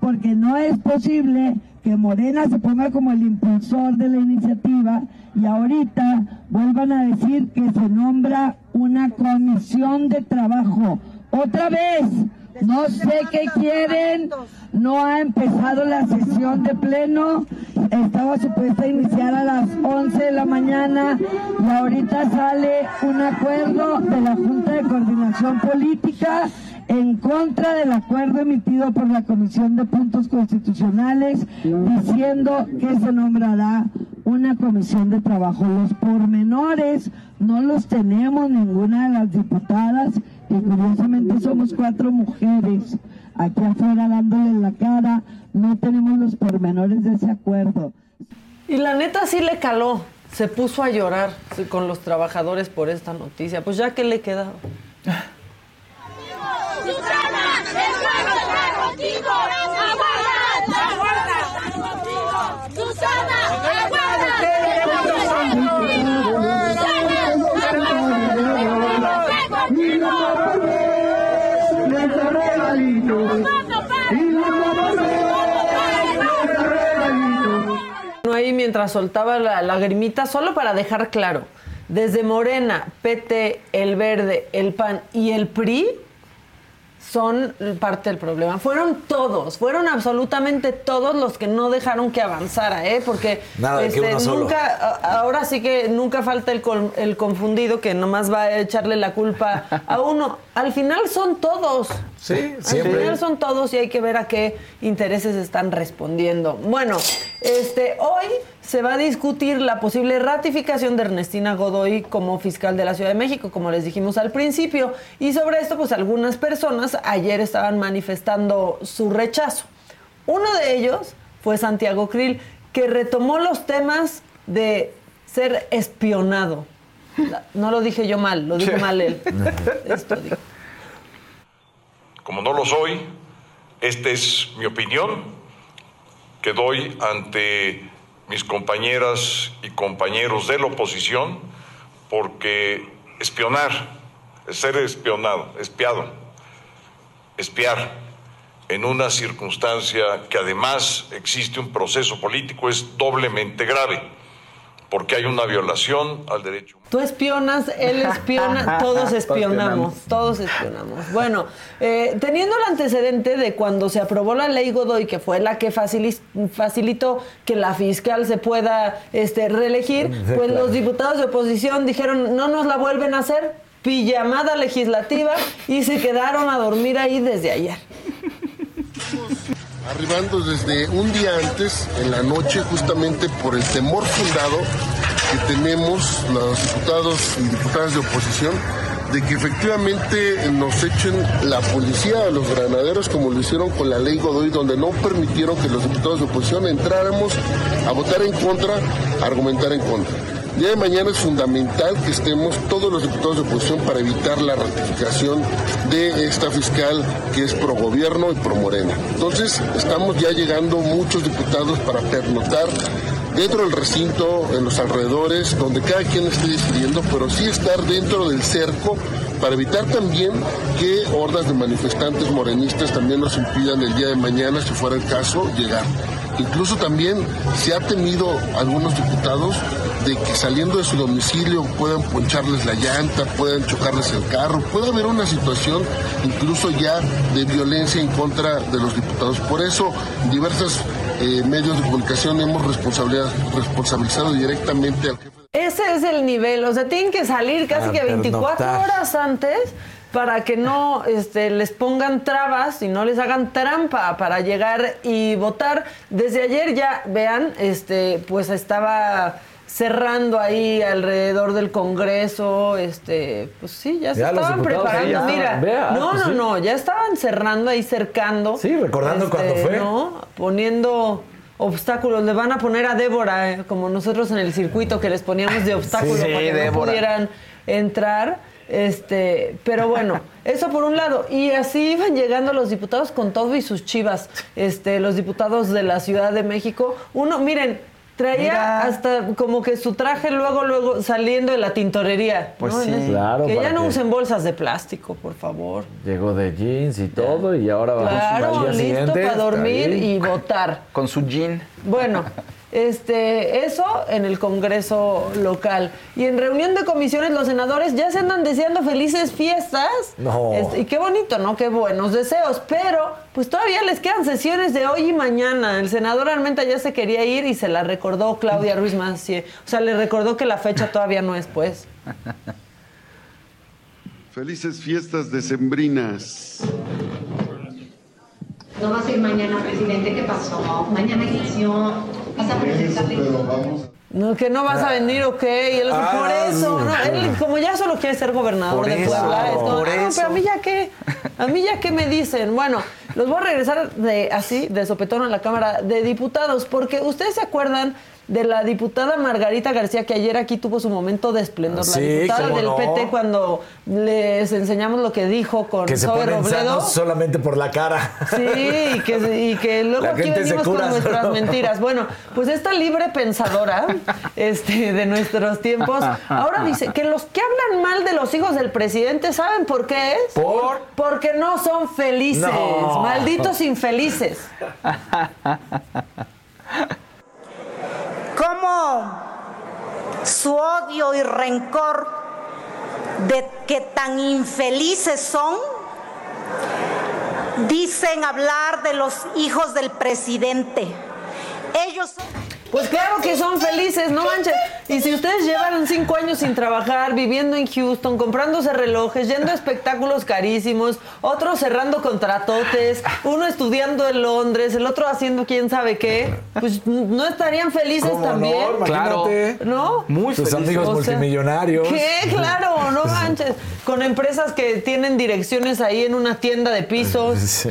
porque no es posible que Morena se ponga como el impulsor de la iniciativa y ahorita vuelvan a decir que se nombra una comisión de trabajo. Otra vez, no sé qué quieren, no ha empezado la sesión de pleno, estaba supuesta a iniciar a las 11 de la mañana y ahorita sale un acuerdo de la Junta de Coordinación Política en contra del acuerdo emitido por la Comisión de Puntos Constitucionales diciendo que se nombrará una comisión de trabajo. Los pormenores no los tenemos ninguna de las diputadas y curiosamente somos cuatro mujeres aquí afuera dándole en la cara, no tenemos los pormenores de ese acuerdo. Y la neta sí le caló, se puso a llorar con los trabajadores por esta noticia. Pues ya que le quedaba. Susana, el pueblo está contigo. Aguarda, aguarda. Susana, No ahí mientras soltaba la lagrimita, solo para dejar claro, desde Morena, PT, El Verde, el PAN y el PRI son parte del problema. Fueron todos, fueron absolutamente todos los que no dejaron que avanzara, ¿eh? Porque Nada de que uno solo. nunca, ahora sí que nunca falta el, el confundido que nomás va a echarle la culpa a uno. Al final son todos. Sí, Al siempre. final son todos y hay que ver a qué intereses están respondiendo. Bueno, este, hoy se va a discutir la posible ratificación de Ernestina Godoy como fiscal de la Ciudad de México, como les dijimos al principio. Y sobre esto, pues algunas personas ayer estaban manifestando su rechazo. Uno de ellos fue Santiago Krill, que retomó los temas de ser espionado. No lo dije yo mal, lo dijo mal él. Esto. Como no lo soy, esta es mi opinión que doy ante mis compañeras y compañeros de la oposición, porque espionar, es ser espionado, espiado, espiar en una circunstancia que además existe un proceso político es doblemente grave, porque hay una violación al derecho Tú espionas, él espiona, todos espionamos, todos espionamos. Bueno, eh, teniendo el antecedente de cuando se aprobó la ley Godoy, que fue la que facili- facilitó que la fiscal se pueda este, reelegir, pues claro. los diputados de oposición dijeron, no nos la vuelven a hacer, pijamada legislativa, y se quedaron a dormir ahí desde ayer. Arribando desde un día antes, en la noche, justamente por el temor fundado que tenemos los diputados y diputadas de oposición de que efectivamente nos echen la policía a los granaderos como lo hicieron con la ley Godoy, donde no permitieron que los diputados de oposición entráramos a votar en contra, a argumentar en contra. Día de mañana es fundamental que estemos todos los diputados de oposición para evitar la ratificación de esta fiscal que es pro gobierno y pro morena. Entonces, estamos ya llegando muchos diputados para pernotar dentro del recinto, en los alrededores, donde cada quien esté decidiendo, pero sí estar dentro del cerco para evitar también que hordas de manifestantes morenistas también nos impidan el día de mañana, si fuera el caso, llegar. Incluso también se ha temido algunos diputados de que saliendo de su domicilio puedan poncharles la llanta, puedan chocarles el carro, puede haber una situación incluso ya de violencia en contra de los diputados. Por eso diversos eh, medios de comunicación hemos responsabilidad, responsabilizado directamente al jefe. Ese es el nivel, o sea, tienen que salir casi A que 24 pernoctar. horas antes para que no este, les pongan trabas y no les hagan trampa para llegar y votar. Desde ayer ya, vean, este, pues estaba cerrando ahí alrededor del Congreso, este, pues sí, ya se Ya estaban preparando, ya mira. vea, no, pues no, sí. no, ya estaban cerrando ahí, cercando. Sí, recordando cuando fue. ¿no? Poniendo obstáculos, le van a poner a Débora, eh, como nosotros en el circuito que les poníamos de obstáculos Sí, para que no pudieran entrar. Este, pero bueno, eso por un lado. Y así iban llegando los diputados con todo y sus chivas, este, los diputados de la Ciudad de México. Uno, miren, traía Mira. hasta como que su traje luego, luego saliendo de la tintorería. Pues ¿no? Sí. ese- Claro, Que ya no que- usen bolsas de plástico, por favor. Llegó de jeans y todo y ahora va Claro, al día listo siguiente, para está dormir y votar. Con su jean. Bueno, este, eso en el Congreso local. Y en reunión de comisiones los senadores ya se andan deseando felices fiestas. No. Este, y qué bonito, ¿no? Qué buenos deseos. Pero, pues todavía les quedan sesiones de hoy y mañana. El senador Armenta ya se quería ir y se la recordó Claudia Ruiz Massieu. O sea, le recordó que la fecha todavía no es, pues. Felices fiestas decembrinas. No va a ser mañana, presidente. ¿Qué pasó? Mañana sesión. Vas a presentarle. No, que no vas a venir, ok. Y él, Ah, por eso. Él, como ya solo quiere ser gobernador Por de eso, Puebla, es como, por "Ah, no, eso". pero a mí ya qué, a mí ya qué me dicen. Bueno, los voy a regresar de así, de sopetón a la Cámara de Diputados, porque ustedes se acuerdan de la diputada Margarita García, que ayer aquí tuvo su momento de esplendor. Sí, la diputada del no. PT, cuando les enseñamos lo que dijo con que se Zoe ponen Robledo. sanos solamente por la cara. Sí, y que, y que luego La aquí venimos cura con nuestras mentiras. Bueno, pues esta libre pensadora este, de nuestros tiempos, ahora dice que los que hablan mal de los hijos del presidente, ¿saben por qué es? ¿Por? Porque no son felices, No. malditos infelices. cómo su odio y rencor de que tan infelices son, dicen hablar de los hijos del presidente. Ellos son... Pues claro que son felices, no manches. Y si ustedes llevan cinco años sin trabajar, viviendo en Houston, comprándose relojes, yendo a espectáculos carísimos, otros cerrando contratotes, uno estudiando en Londres, el otro haciendo quién sabe qué, pues no estarían felices ¿Cómo no? también. Imagínate. ¿No? Muy Tus felices. amigos O sea, multimillonarios. ¿Qué? Claro, no manches. Con empresas que tienen direcciones ahí en una tienda de pisos. Sí.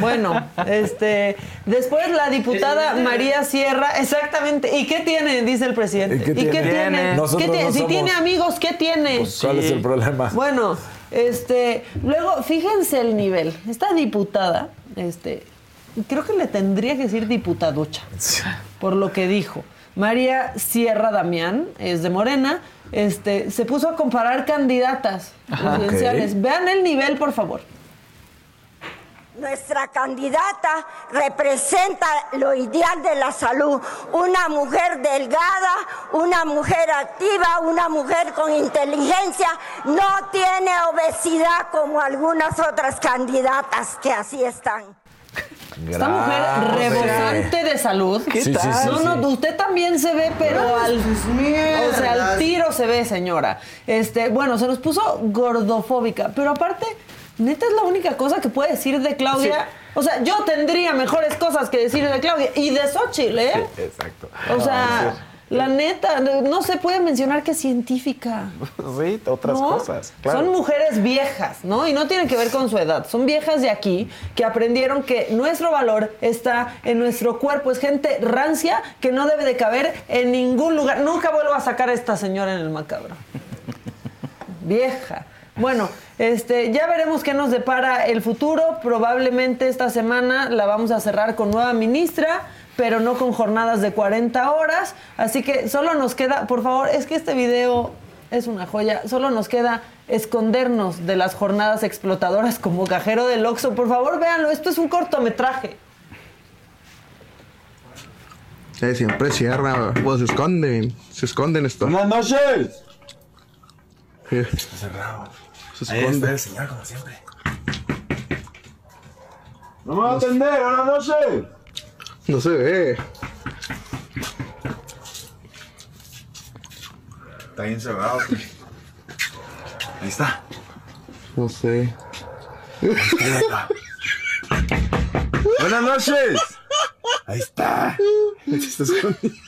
Bueno, este, después la diputada María Sierra, exactamente. ¿Y qué tiene? Dice el presidente. ¿Y qué tiene? ¿Qué tiene? no si tiene amigos, ¿qué tiene? Pues, ¿Cuál es el problema? Bueno, este, luego, fíjense el nivel. Esta diputada, este, creo que le tendría que decir diputaducha, por lo que dijo. María Sierra Damián, es de Morena, este, se puso a comparar candidatas presidenciales. Vean el nivel, por favor. Nuestra candidata representa lo ideal de la salud, una mujer delgada, una mujer activa, una mujer con inteligencia, no tiene obesidad como algunas otras canditas que así están. Esta mujer rebosante de salud. ¿Qué Sí, sí, tal? sí, no, no, usted también se ve, pero Ay, al, o sea, al tiro se ve, señora. Este, bueno, se nos puso gordofóbica, pero aparte, neta es la única cosa que puede decir de Claudia. O sea, yo tendría mejores cosas que decir de Claudia y de Xochitl, ¿eh? Exacto. O sea, la neta, no se puede mencionar que es científica. Sí, otras ¿no? cosas. Claro. Son mujeres viejas, ¿no? Y no tienen que ver con su edad. Son viejas de aquí que aprendieron que nuestro valor está en nuestro cuerpo. Es gente rancia que no debe de caber en ningún lugar. Nunca vuelvo a sacar a esta señora en el macabro. Vieja. Bueno, este, ya veremos qué nos depara el futuro. Probablemente esta semana la vamos a cerrar con nueva ministra, pero no con jornadas de 40 horas. Así que solo nos queda, por favor, es que este video es una joya. Solo nos queda escondernos de las jornadas explotadoras como cajero del Oxxo. Por favor, véanlo, esto es un cortometraje. Siempre cierra, pues se esconden, se esconden esto. Buenas noches. Cerrado. Se Ahí está el señor, como siempre. No me va a atender, buenas noches. No se ve. Está bien cerrado. Ahí está. No sé. Buenas noches. Ahí está. Se está escondiendo.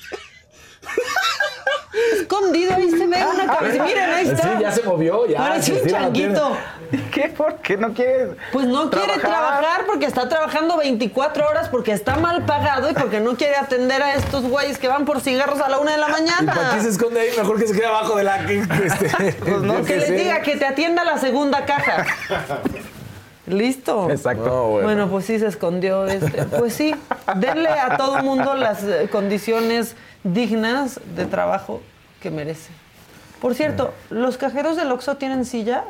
Escondido, ahí se ve una cabeza. Miren, ahí está. Sí, ya se movió, ya. Parece un sí, changuito. ¿Qué? ¿Por qué no quieres? Pues no quiere trabajar? porque está trabajando 24 horas porque está mal pagado y porque no quiere atender a estos güeyes que van por cigarros a la una de la ¿Y para qué mañana. se esconde ahí? Mejor que se quede abajo de la. que- que este, Pues no, Que qué les diga que te atienda la segunda caja. ¿Listo? Exacto. No, Bueno. bueno. pues sí se escondió. Este. Pues sí, denle a todo mundo las eh, condiciones dignas de trabajo que merece. Por cierto, ¿los cajeros del Oxxo tienen silla?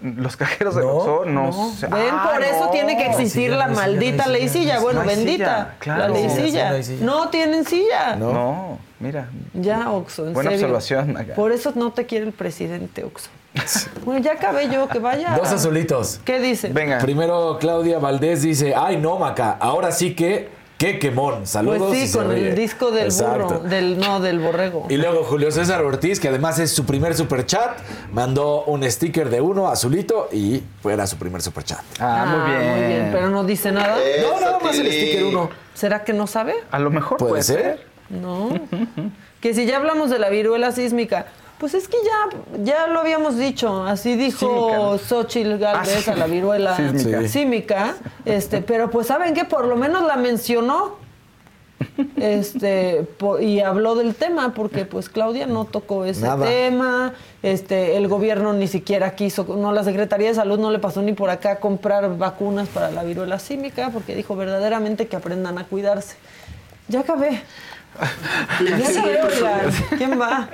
Los cajeros del No, Oxxo no, No. sé. Ven, Ah, por eso no. tiene que existir silla, la no hay silla, no hay maldita ley silla. Bueno, bendita. La ley silla. no tienen silla. No. No, mira. Ya, Oxxo, en Buena serio. observación, Maga. Por eso no te quiere el presidente, Oxxo. Bueno, ya acabé yo, que vaya. Dos azulitos. ¿Qué dice? Venga. Primero, Claudia Valdés dice: Ay, no, Maca, ahora sí que. ¡Qué quemón! Saludos. Pues y sí, se con ríe. el disco del Exacto. burro. Del, no, del borrego. Y luego Julio César Ortiz, que además es su primer superchat, mandó un sticker de uno azulito y era su primer superchat. Ah, muy bien. Muy bien, pero no dice nada. No, nada más el sticker uno. ¿Será que no sabe? A lo mejor ¿Puede puede, ser? ser. No. que si ya hablamos de la viruela sísmica, pues es que ya, ya lo habíamos dicho. Así dijo Xochitl Galvez Ah, sí. a la viruela Sísmica. Sí. símica. Este, pero pues saben que por lo menos la mencionó. Este, po- y habló del tema porque pues Claudia no tocó ese Nada. tema, este, el gobierno ni siquiera quiso, no la Secretaría de Salud no le pasó ni por acá a comprar vacunas para la viruela símica porque dijo verdaderamente que aprendan a cuidarse. Ya acabé. Ya acabé. ¿Quién va?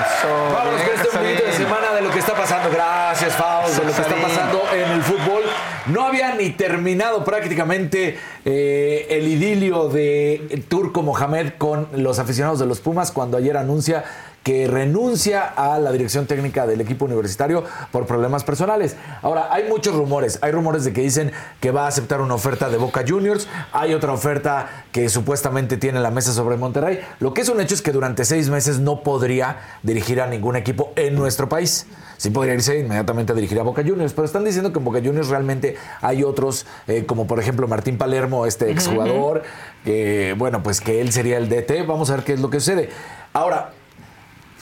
Eso, Vámonos con este momento de semana de lo que está pasando. Gracias, Faust, de lo que está pasando en el fútbol. No había ni terminado prácticamente eh, el idilio de Turco Mohamed con los aficionados de los Pumas cuando ayer anuncia que renuncia a la dirección técnica del equipo universitario por problemas personales. Ahora, hay muchos rumores. Hay rumores de que dicen que va a aceptar una oferta de Boca Juniors. Hay otra oferta que supuestamente tiene en la mesa sobre Monterrey. Lo que es un hecho es que durante seis meses no podría dirigir a ningún equipo en nuestro país. Sí podría irse inmediatamente a dirigir a Boca Juniors, pero están diciendo que en Boca Juniors realmente hay otros, eh, como por ejemplo Martín Palermo, este exjugador, que bueno, pues que él sería el DT. Vamos a ver qué es lo que sucede. Ahora,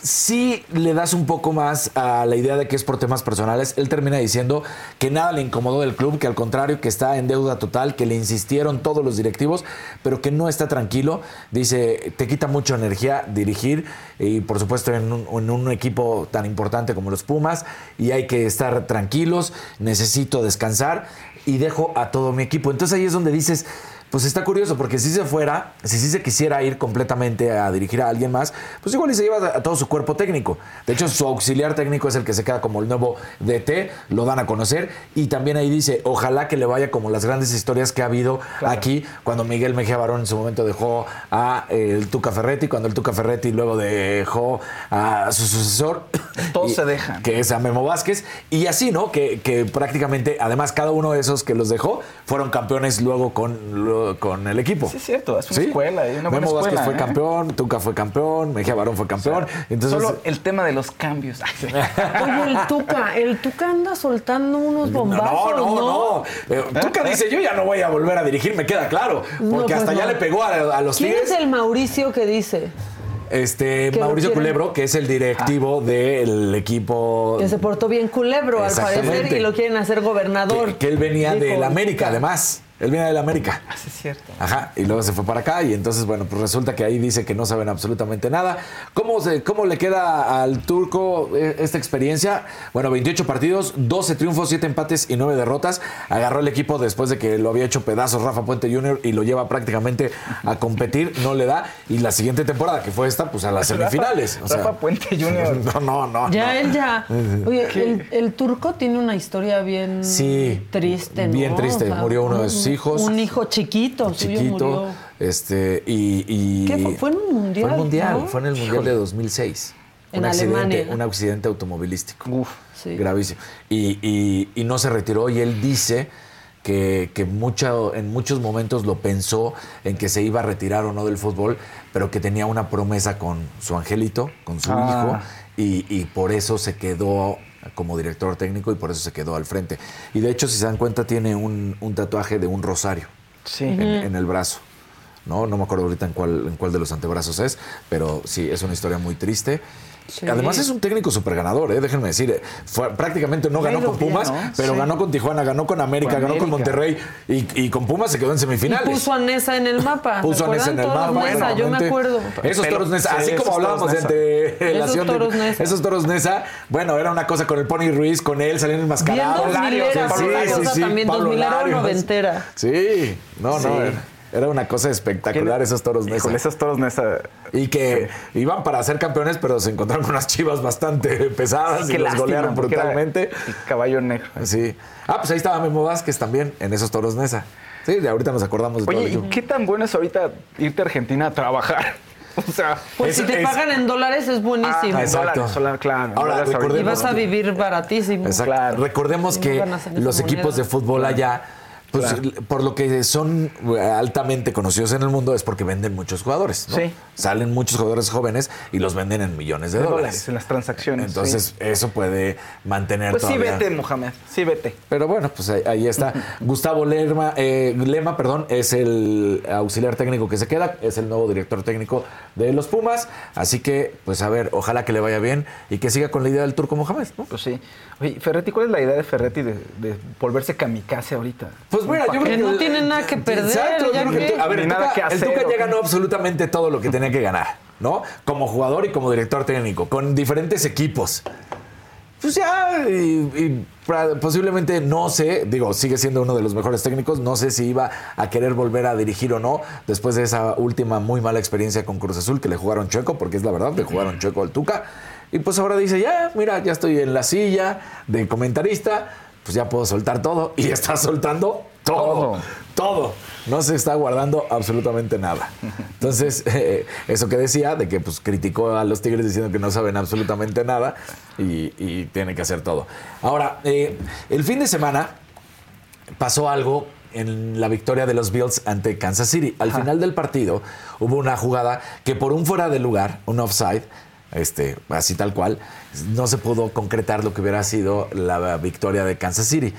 si le das un poco más a la idea de que es por temas personales, él termina diciendo que nada le incomodó del club, que al contrario, que está en deuda total, que le insistieron todos los directivos, pero que no está tranquilo. Dice, te quita mucha energía dirigir y por supuesto en un, en un equipo tan importante como los Pumas y hay que estar tranquilos, necesito descansar y dejo a todo mi equipo. Entonces ahí es donde dices... Pues está curioso, porque si se fuera, si sí se quisiera ir completamente a dirigir a alguien más, pues igual y se lleva a todo su cuerpo técnico. De hecho, su auxiliar técnico es el que se queda como el nuevo DT, lo dan a conocer. Y también ahí dice, ojalá que le vaya como las grandes historias que ha habido aquí, cuando Miguel Mejía Barón en su momento dejó a eh, el Tuca Ferretti, cuando el Tuca Ferretti luego dejó a su sucesor. Todos y- se dejan. Que es a Memo Vázquez. Y así, ¿no? Que, que prácticamente, además, cada uno de esos que los dejó fueron campeones luego con, con el equipo. Sí, es cierto, es una escuela, es una buena Memo Vázquez fue ¿eh? campeón, Tuca fue campeón, Mejía Barón fue campeón. Entonces, Solo el tema de los cambios. Oye, el Tuca, el Tuca anda soltando unos bombazos, no, no, no. Eh, Tuca dice, yo ya no voy a volver a dirigir, me queda claro. Porque No, pues hasta ya le pegó a, a los ¿Quién Tigres. es el Mauricio que dice Este, Mauricio? Culebro, que es el directivo del equipo. que se portó bien culebro al parecer y lo quieren hacer gobernador? Que, que él venía del el América, además. Él viene del América. Sí, es cierto. Ajá, y luego se fue para acá y entonces, bueno, pues resulta que ahí dice que no saben absolutamente nada. ¿Cómo, se- cómo le queda al turco eh, esta experiencia? Bueno, 28 partidos, 12 triunfos, 7 empates y 9 derrotas. Agarró el equipo después de que lo había hecho pedazos Rafa Puente Jr. y lo lleva prácticamente a competir, no le da. Y la siguiente temporada, que fue esta, pues a las semifinales. O sea, Rafa Puente Jr. No, no, no. Ya no. él ya. Oye, el, el turco tiene una historia bien Sí, triste, ¿no? bien triste. O sea, Murió uno de un- sus hijos. Un hijo chiquito, suyo chiquito. murió. Este, y, y- ¿Qué fue? Fue en un mundial, Fue en mundial, ¿no? fue en el mundial de 2006. En un accidente, Alemania. un accidente automovilístico. Uf. Sí. Gravísimo. Y, y- y no se retiró y él dice que, que mucho- en muchos momentos lo pensó en que se iba a retirar o no del fútbol, pero que tenía una promesa con su angelito, con su Ah. hijo, y, y por eso se quedó como director técnico y por eso se quedó al frente. Y de hecho, si se dan cuenta, tiene un, un tatuaje de un rosario Sí. en, en el brazo. ¿no? No me acuerdo ahorita en cuál, en cuál de los antebrazos es, pero sí, es una historia muy triste. Sí. Además es un técnico súper ganador, ¿eh? déjenme decir. eh, fue- prácticamente no ganó con bien, Pumas, ¿no? pero Sí. ganó con Tijuana, ganó con América, Con ganó con. Monterrey y, y con Pumas se quedó en Y semifinales. puso a Nesa en el mapa. Puso a Nesa en el mapa. Nesa, yo me acuerdo. Esos Pero- toros Nesa, sí, así como hablábamos entre Esos Nación de- toros Nesa. esos toros Nesa, bueno, era una cosa con el Pony Ruiz, con él salían enmascarados. Bien dos milera, Sí, una sí, cosa sí, también, dos Pablo milera noventera. Sí, no, Sí. no. era- Era una cosa espectacular esos toros Nesa. Con esos toros Nesa. Y que iban para ser campeones, pero se encontraron con unas chivas bastante pesadas Qué y los golearon brutalmente. el caballo negro. Sí. Ah, pues ahí estaba Memo Vázquez también, en esos toros Nesa. Sí, de ahorita nos acordamos de todo Oye, el ¿y qué tan bueno es ahorita irte a Argentina a trabajar? O sea, Pues si te pagan en dólares es buenísimo. Ah, Exacto. dólares, claro. Ahora, recordemos- y vas a vivir baratísimo. Exacto. Recordemos Y no que los moneda. equipos de fútbol allá, pues Claro. por lo que son eh, altamente conocidos en el mundo es porque venden muchos jugadores. ¿no? Sí. Salen muchos jugadores jóvenes y los venden en millones de De dólares. dólares en las transacciones. Entonces, sí. eso puede mantener Pues sí, vete, Mohamed. Sí, vete. Pero bueno, pues ahí, ahí está. Gustavo Lerma, eh, Lema, perdón, es el auxiliar técnico que se queda, es el nuevo director técnico de los Pumas. Así que, pues a ver, ojalá que le vaya bien y que siga con la idea del turco Mohamed, ¿no? Pues sí. Oye, Ferretti, ¿cuál es la idea de Ferretti de, de volverse kamikaze ahorita? Pues mira, yo Que no tiene nada que perder. Exacto, ya yo creo que a ver, el nada Tuca, que el hacer, Tuca ¿o ya ganó absolutamente todo lo que tenía que ganar, ¿no? Como jugador y como director técnico, con diferentes equipos. Pues ya, y, y pra- posiblemente no sé, digo, sigue siendo uno de los mejores técnicos, no sé si iba a querer volver a dirigir o no, después de esa última muy mala experiencia con Cruz Azul, que le jugaron chueco, porque es la verdad, le jugaron chueco al Tuca. Y pues ahora dice, ya, mira, ya estoy en la silla de comentarista, pues ya puedo soltar todo. Y está soltando todo, todo. No se está guardando absolutamente nada. Entonces, eh, eso que decía, de que pues criticó a los Tigres diciendo que no saben absolutamente nada y, y tiene que hacer todo. Ahora, eh, el fin de semana pasó algo en la victoria de los Bills ante Kansas City. Al final del partido hubo una jugada que por un fuera de lugar, un offside, este, así tal cual, no se pudo concretar lo que hubiera sido la victoria de Kansas City.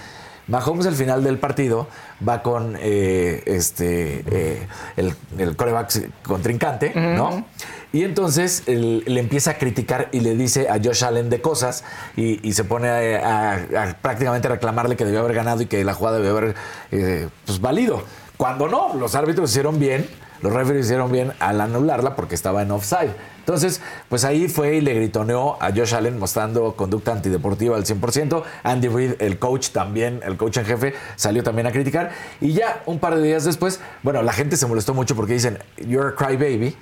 Mahomes al final del partido va con eh, este eh, el, el coreback contrincante, ¿no? Y entonces él- le empieza a criticar y le dice a Josh Allen de cosas y, y se pone a, a- a prácticamente reclamarle que debió haber ganado y que la jugada debió haber eh, pues, valido. Cuando no, los árbitros hicieron bien, los referees hicieron bien al anularla porque estaba en offside. Entonces, pues ahí fue y le gritoneó a Josh Allen mostrando conducta antideportiva al 100%. Andy Reid, el coach también, el coach en jefe, salió también a criticar. Y ya un par de días después, bueno, la gente se molestó mucho porque dicen, you're a crybaby,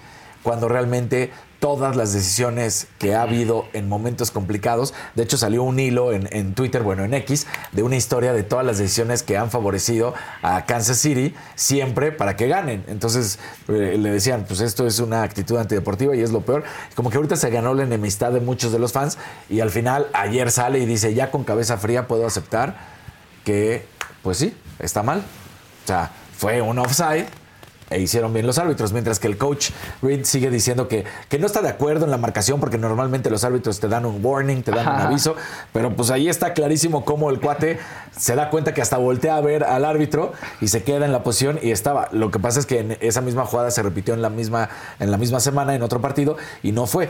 cuando realmente todas las decisiones que ha habido en momentos complicados, de hecho salió un hilo en, en Twitter, bueno, en X, de una historia de todas las decisiones que han favorecido a Kansas City siempre para que ganen. Entonces eh, le decían, pues esto es una actitud antideportiva y es lo peor. Como que ahorita se ganó la enemistad de muchos de los fans y al final ayer sale y dice, ya con cabeza fría puedo aceptar que, pues sí, está mal. O sea, fue un offside e hicieron bien los árbitros, mientras que el coach Reed sigue diciendo que, que no está de acuerdo en la marcación porque normalmente los árbitros te dan un warning, te dan un aviso, pero pues ahí está clarísimo cómo el cuate se da cuenta que hasta voltea a ver al árbitro y se queda en la posición y estaba. Lo que pasa es que en esa misma jugada se repitió en la misma, en la misma semana en otro partido y no fue.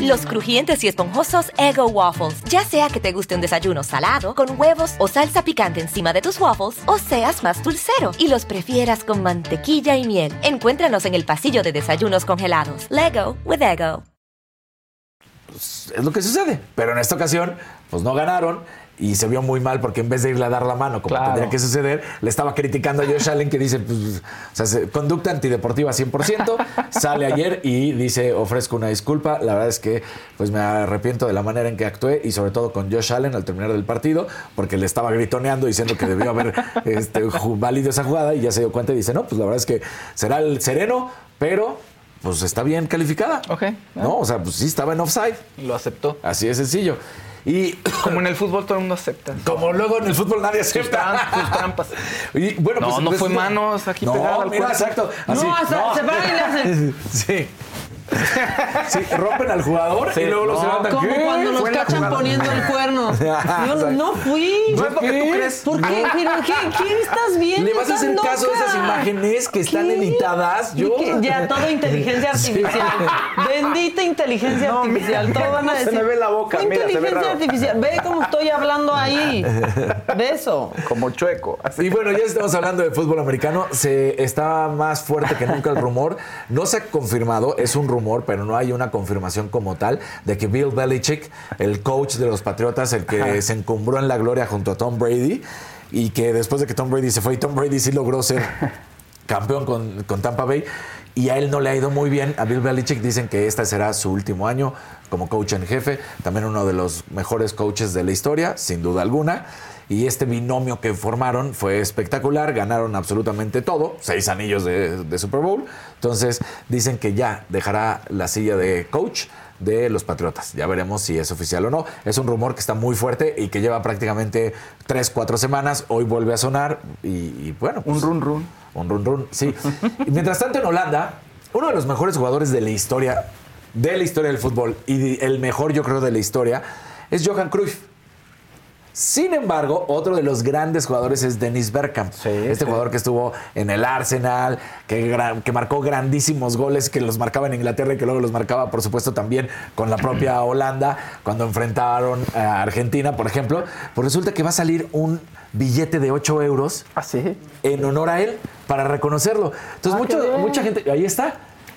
Los crujientes y esponjosos Ego Waffles. Ya sea que te guste un desayuno salado, con huevos o salsa picante encima de tus waffles, o seas más dulcero y los prefieras con mantequilla y miel. Encuéntranos en el pasillo de desayunos congelados. Lego with Ego. es lo que sucede. Pero en esta ocasión, pues no ganaron y se vio muy mal porque en vez de irle a dar la mano como Claro. tendría que suceder, le estaba criticando a Josh Allen que dice, pues, o sea, se- conducta antideportiva 100%, sale ayer y dice, ofrezco una disculpa, la verdad es que pues me arrepiento de la manera en que actué y sobre todo con Josh Allen al terminar del partido, porque le estaba gritoneando diciendo que debió haber este, válido esa jugada y ya se dio cuenta y dice, no, pues la verdad es que será el sereno, pero pues está bien calificada. Ok. No, o sea, pues sí estaba en offside. Lo aceptó. Así de sencillo. Y Como en el fútbol todo el mundo acepta. como luego en el fútbol nadie Sus, acepta. sus trampas. Y bueno, No, pues, no fue manos aquí pegada No, al mira, cuerpo. exacto. Así, No, hasta se van y le hacen. Sí. Sí, rompen al jugador Sí, y luego los no. levantan. Como ¿Qué? cuando los cachan poniendo el cuerno. Yo no fui. No es lo que tú crees. ¿Por qué? ¿Pero qué? ¿Quién estás viendo? ¿Le vas a ¿Estás hacer loca? caso a esas imágenes que están editadas? ¿Y Yo. Ya, todo inteligencia artificial. Bendita inteligencia No, artificial. mira, Todo van a se decir. me ve la boca, "Fue mira, se ve inteligencia raro". artificial. Ve cómo estoy hablando ahí. De eso. Como chueco. Así. Y bueno, ya estamos hablando de fútbol americano. Se está más fuerte que nunca el rumor. No se ha confirmado, es un rumor, pero no hay una confirmación como tal de que Bill Belichick, el coach de los Patriotas, el que se encumbró en la gloria junto a Tom Brady, y que después de que Tom Brady se fue, y Tom Brady sí logró ser campeón con, con Tampa Bay. Y a él no le ha ido muy bien. A Bill Belichick dicen que este será su último año como coach en jefe. También uno de los mejores coaches de la historia, sin duda alguna. Y este binomio que formaron fue espectacular. Ganaron absolutamente todo. Seis anillos de, de Super Bowl. Entonces dicen que ya dejará la silla de coach de los Patriotas. Ya veremos si es oficial o no. Es un rumor que está muy fuerte y que lleva prácticamente tres, cuatro semanas. Hoy vuelve a sonar y, y bueno. Un pues, run run. un run run, sí. Y mientras tanto en Holanda, uno de los mejores jugadores de la historia, de la historia del fútbol, y el mejor yo creo de la historia, es Johan Cruyff. Sin embargo, otro de los grandes jugadores es Dennis Bergkamp. este sí. jugador que estuvo en el Arsenal, que, marcó grandísimos goles, que los marcaba en Inglaterra y que luego los marcaba, por supuesto, también con la propia Holanda, cuando enfrentaron a Argentina, por ejemplo. Pues resulta que va a salir un billete de 8 euros ¿Ah, sí? en honor a él para reconocerlo. Entonces, Ah, mucho- mucha gente, ahí está.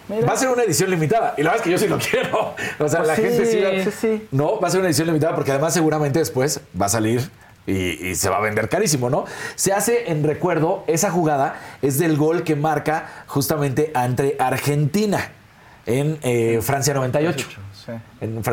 Mira. Va a ser una edición limitada. Y la verdad es que yo sí lo quiero. O sea, Pues la sí, gente sí, la- sí, sí. No, va a ser una edición limitada porque además seguramente después va a salir y, y se va a vender carísimo, ¿no? Se hace en recuerdo, esa jugada es del gol que marca justamente entre Argentina en eh, Francia 98.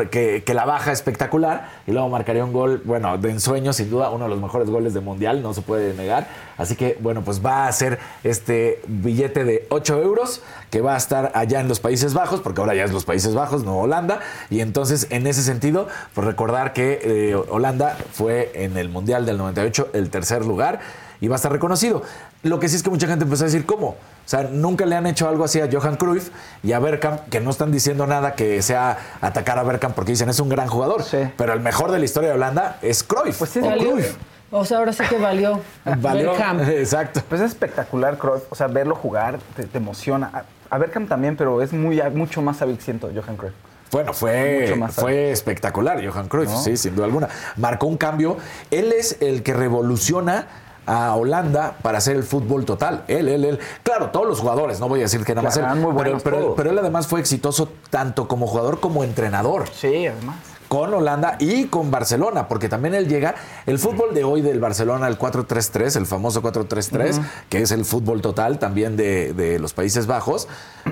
Que, la baja espectacular y luego marcaría un gol, bueno, de ensueño, sin duda, uno de los mejores goles del mundial, no se puede negar. Así que, bueno, pues va a ser este billete de 8 euros que va a estar allá en los Países Bajos, porque ahora ya es los Países Bajos, no Holanda. Y entonces, en ese sentido, pues recordar que eh, Holanda fue en el mundial del 98 el tercer lugar y va a estar reconocido. Lo que sí es que mucha gente empezó a decir, ¿cómo? O sea, nunca le han hecho algo así a Johan Cruyff y a Bergkamp, que no están diciendo nada que sea atacar a Bergkamp porque dicen es un gran jugador. Pero el mejor de la historia de Holanda es Cruyff. Pues sí, o Valió. Cruyff. O sea, ahora sí que valió. Valió. Bergkamp. Exacto. Pues es espectacular, Cruyff. O sea, verlo jugar te, te emociona. A, a Bergkamp también, pero es muy, mucho más hábil, siento, Johan Cruyff. Bueno, fue, fue espectacular Johan Cruyff, ¿No? sí, sin duda alguna. Marcó un cambio. Él es el que revoluciona a Holanda para hacer el fútbol total. Él, él, él. Claro, todos los jugadores, no voy a decir que nada más él. Muy pero, pero- pero él además fue exitoso tanto como jugador como entrenador. Sí, además. con Holanda y con Barcelona, porque también él llega, el fútbol de hoy del Barcelona, el 4-3-3, el famoso 4-3-3, Ujú. que es el fútbol total también de, de los Países Bajos,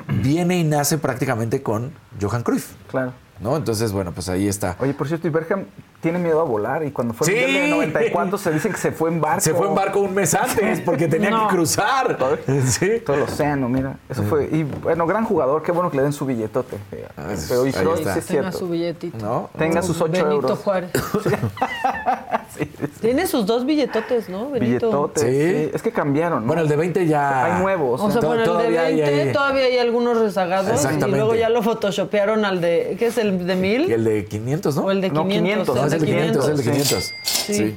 viene y nace prácticamente con Johan Cruyff. Claro. ¿No? Entonces, bueno, pues ahí está. Oye, por cierto, y Bergkamp tiene miedo a volar y cuando fue Sí. el de 90 y cuántos se dicen que se fue en barco. Se fue en barco un mes antes porque tenía No. que cruzar. Sí. Todo el océano, mira. Eso fue. Y bueno, gran jugador, qué bueno que le den su billetote. Pero y sí es Tenga cierto. su billetito. ¿No? Tenga sus 8 Benito euros. Juárez. Tiene sus dos billetotes, ¿no? Benito. Billetotes. Sí. sí. Es que cambiaron. ¿no? Bueno, el de 20 ya. Hay nuevos. O sea, bueno, el de todavía hay 20 ahí. todavía hay algunos rezagados y Exactamente. luego ya lo photoshopearon al de, ¿qué es el de 1000? Y el de 500, ¿no? O el de No, 500. 500, No, es el de 500, es el de sí. 500. Sí. Sí.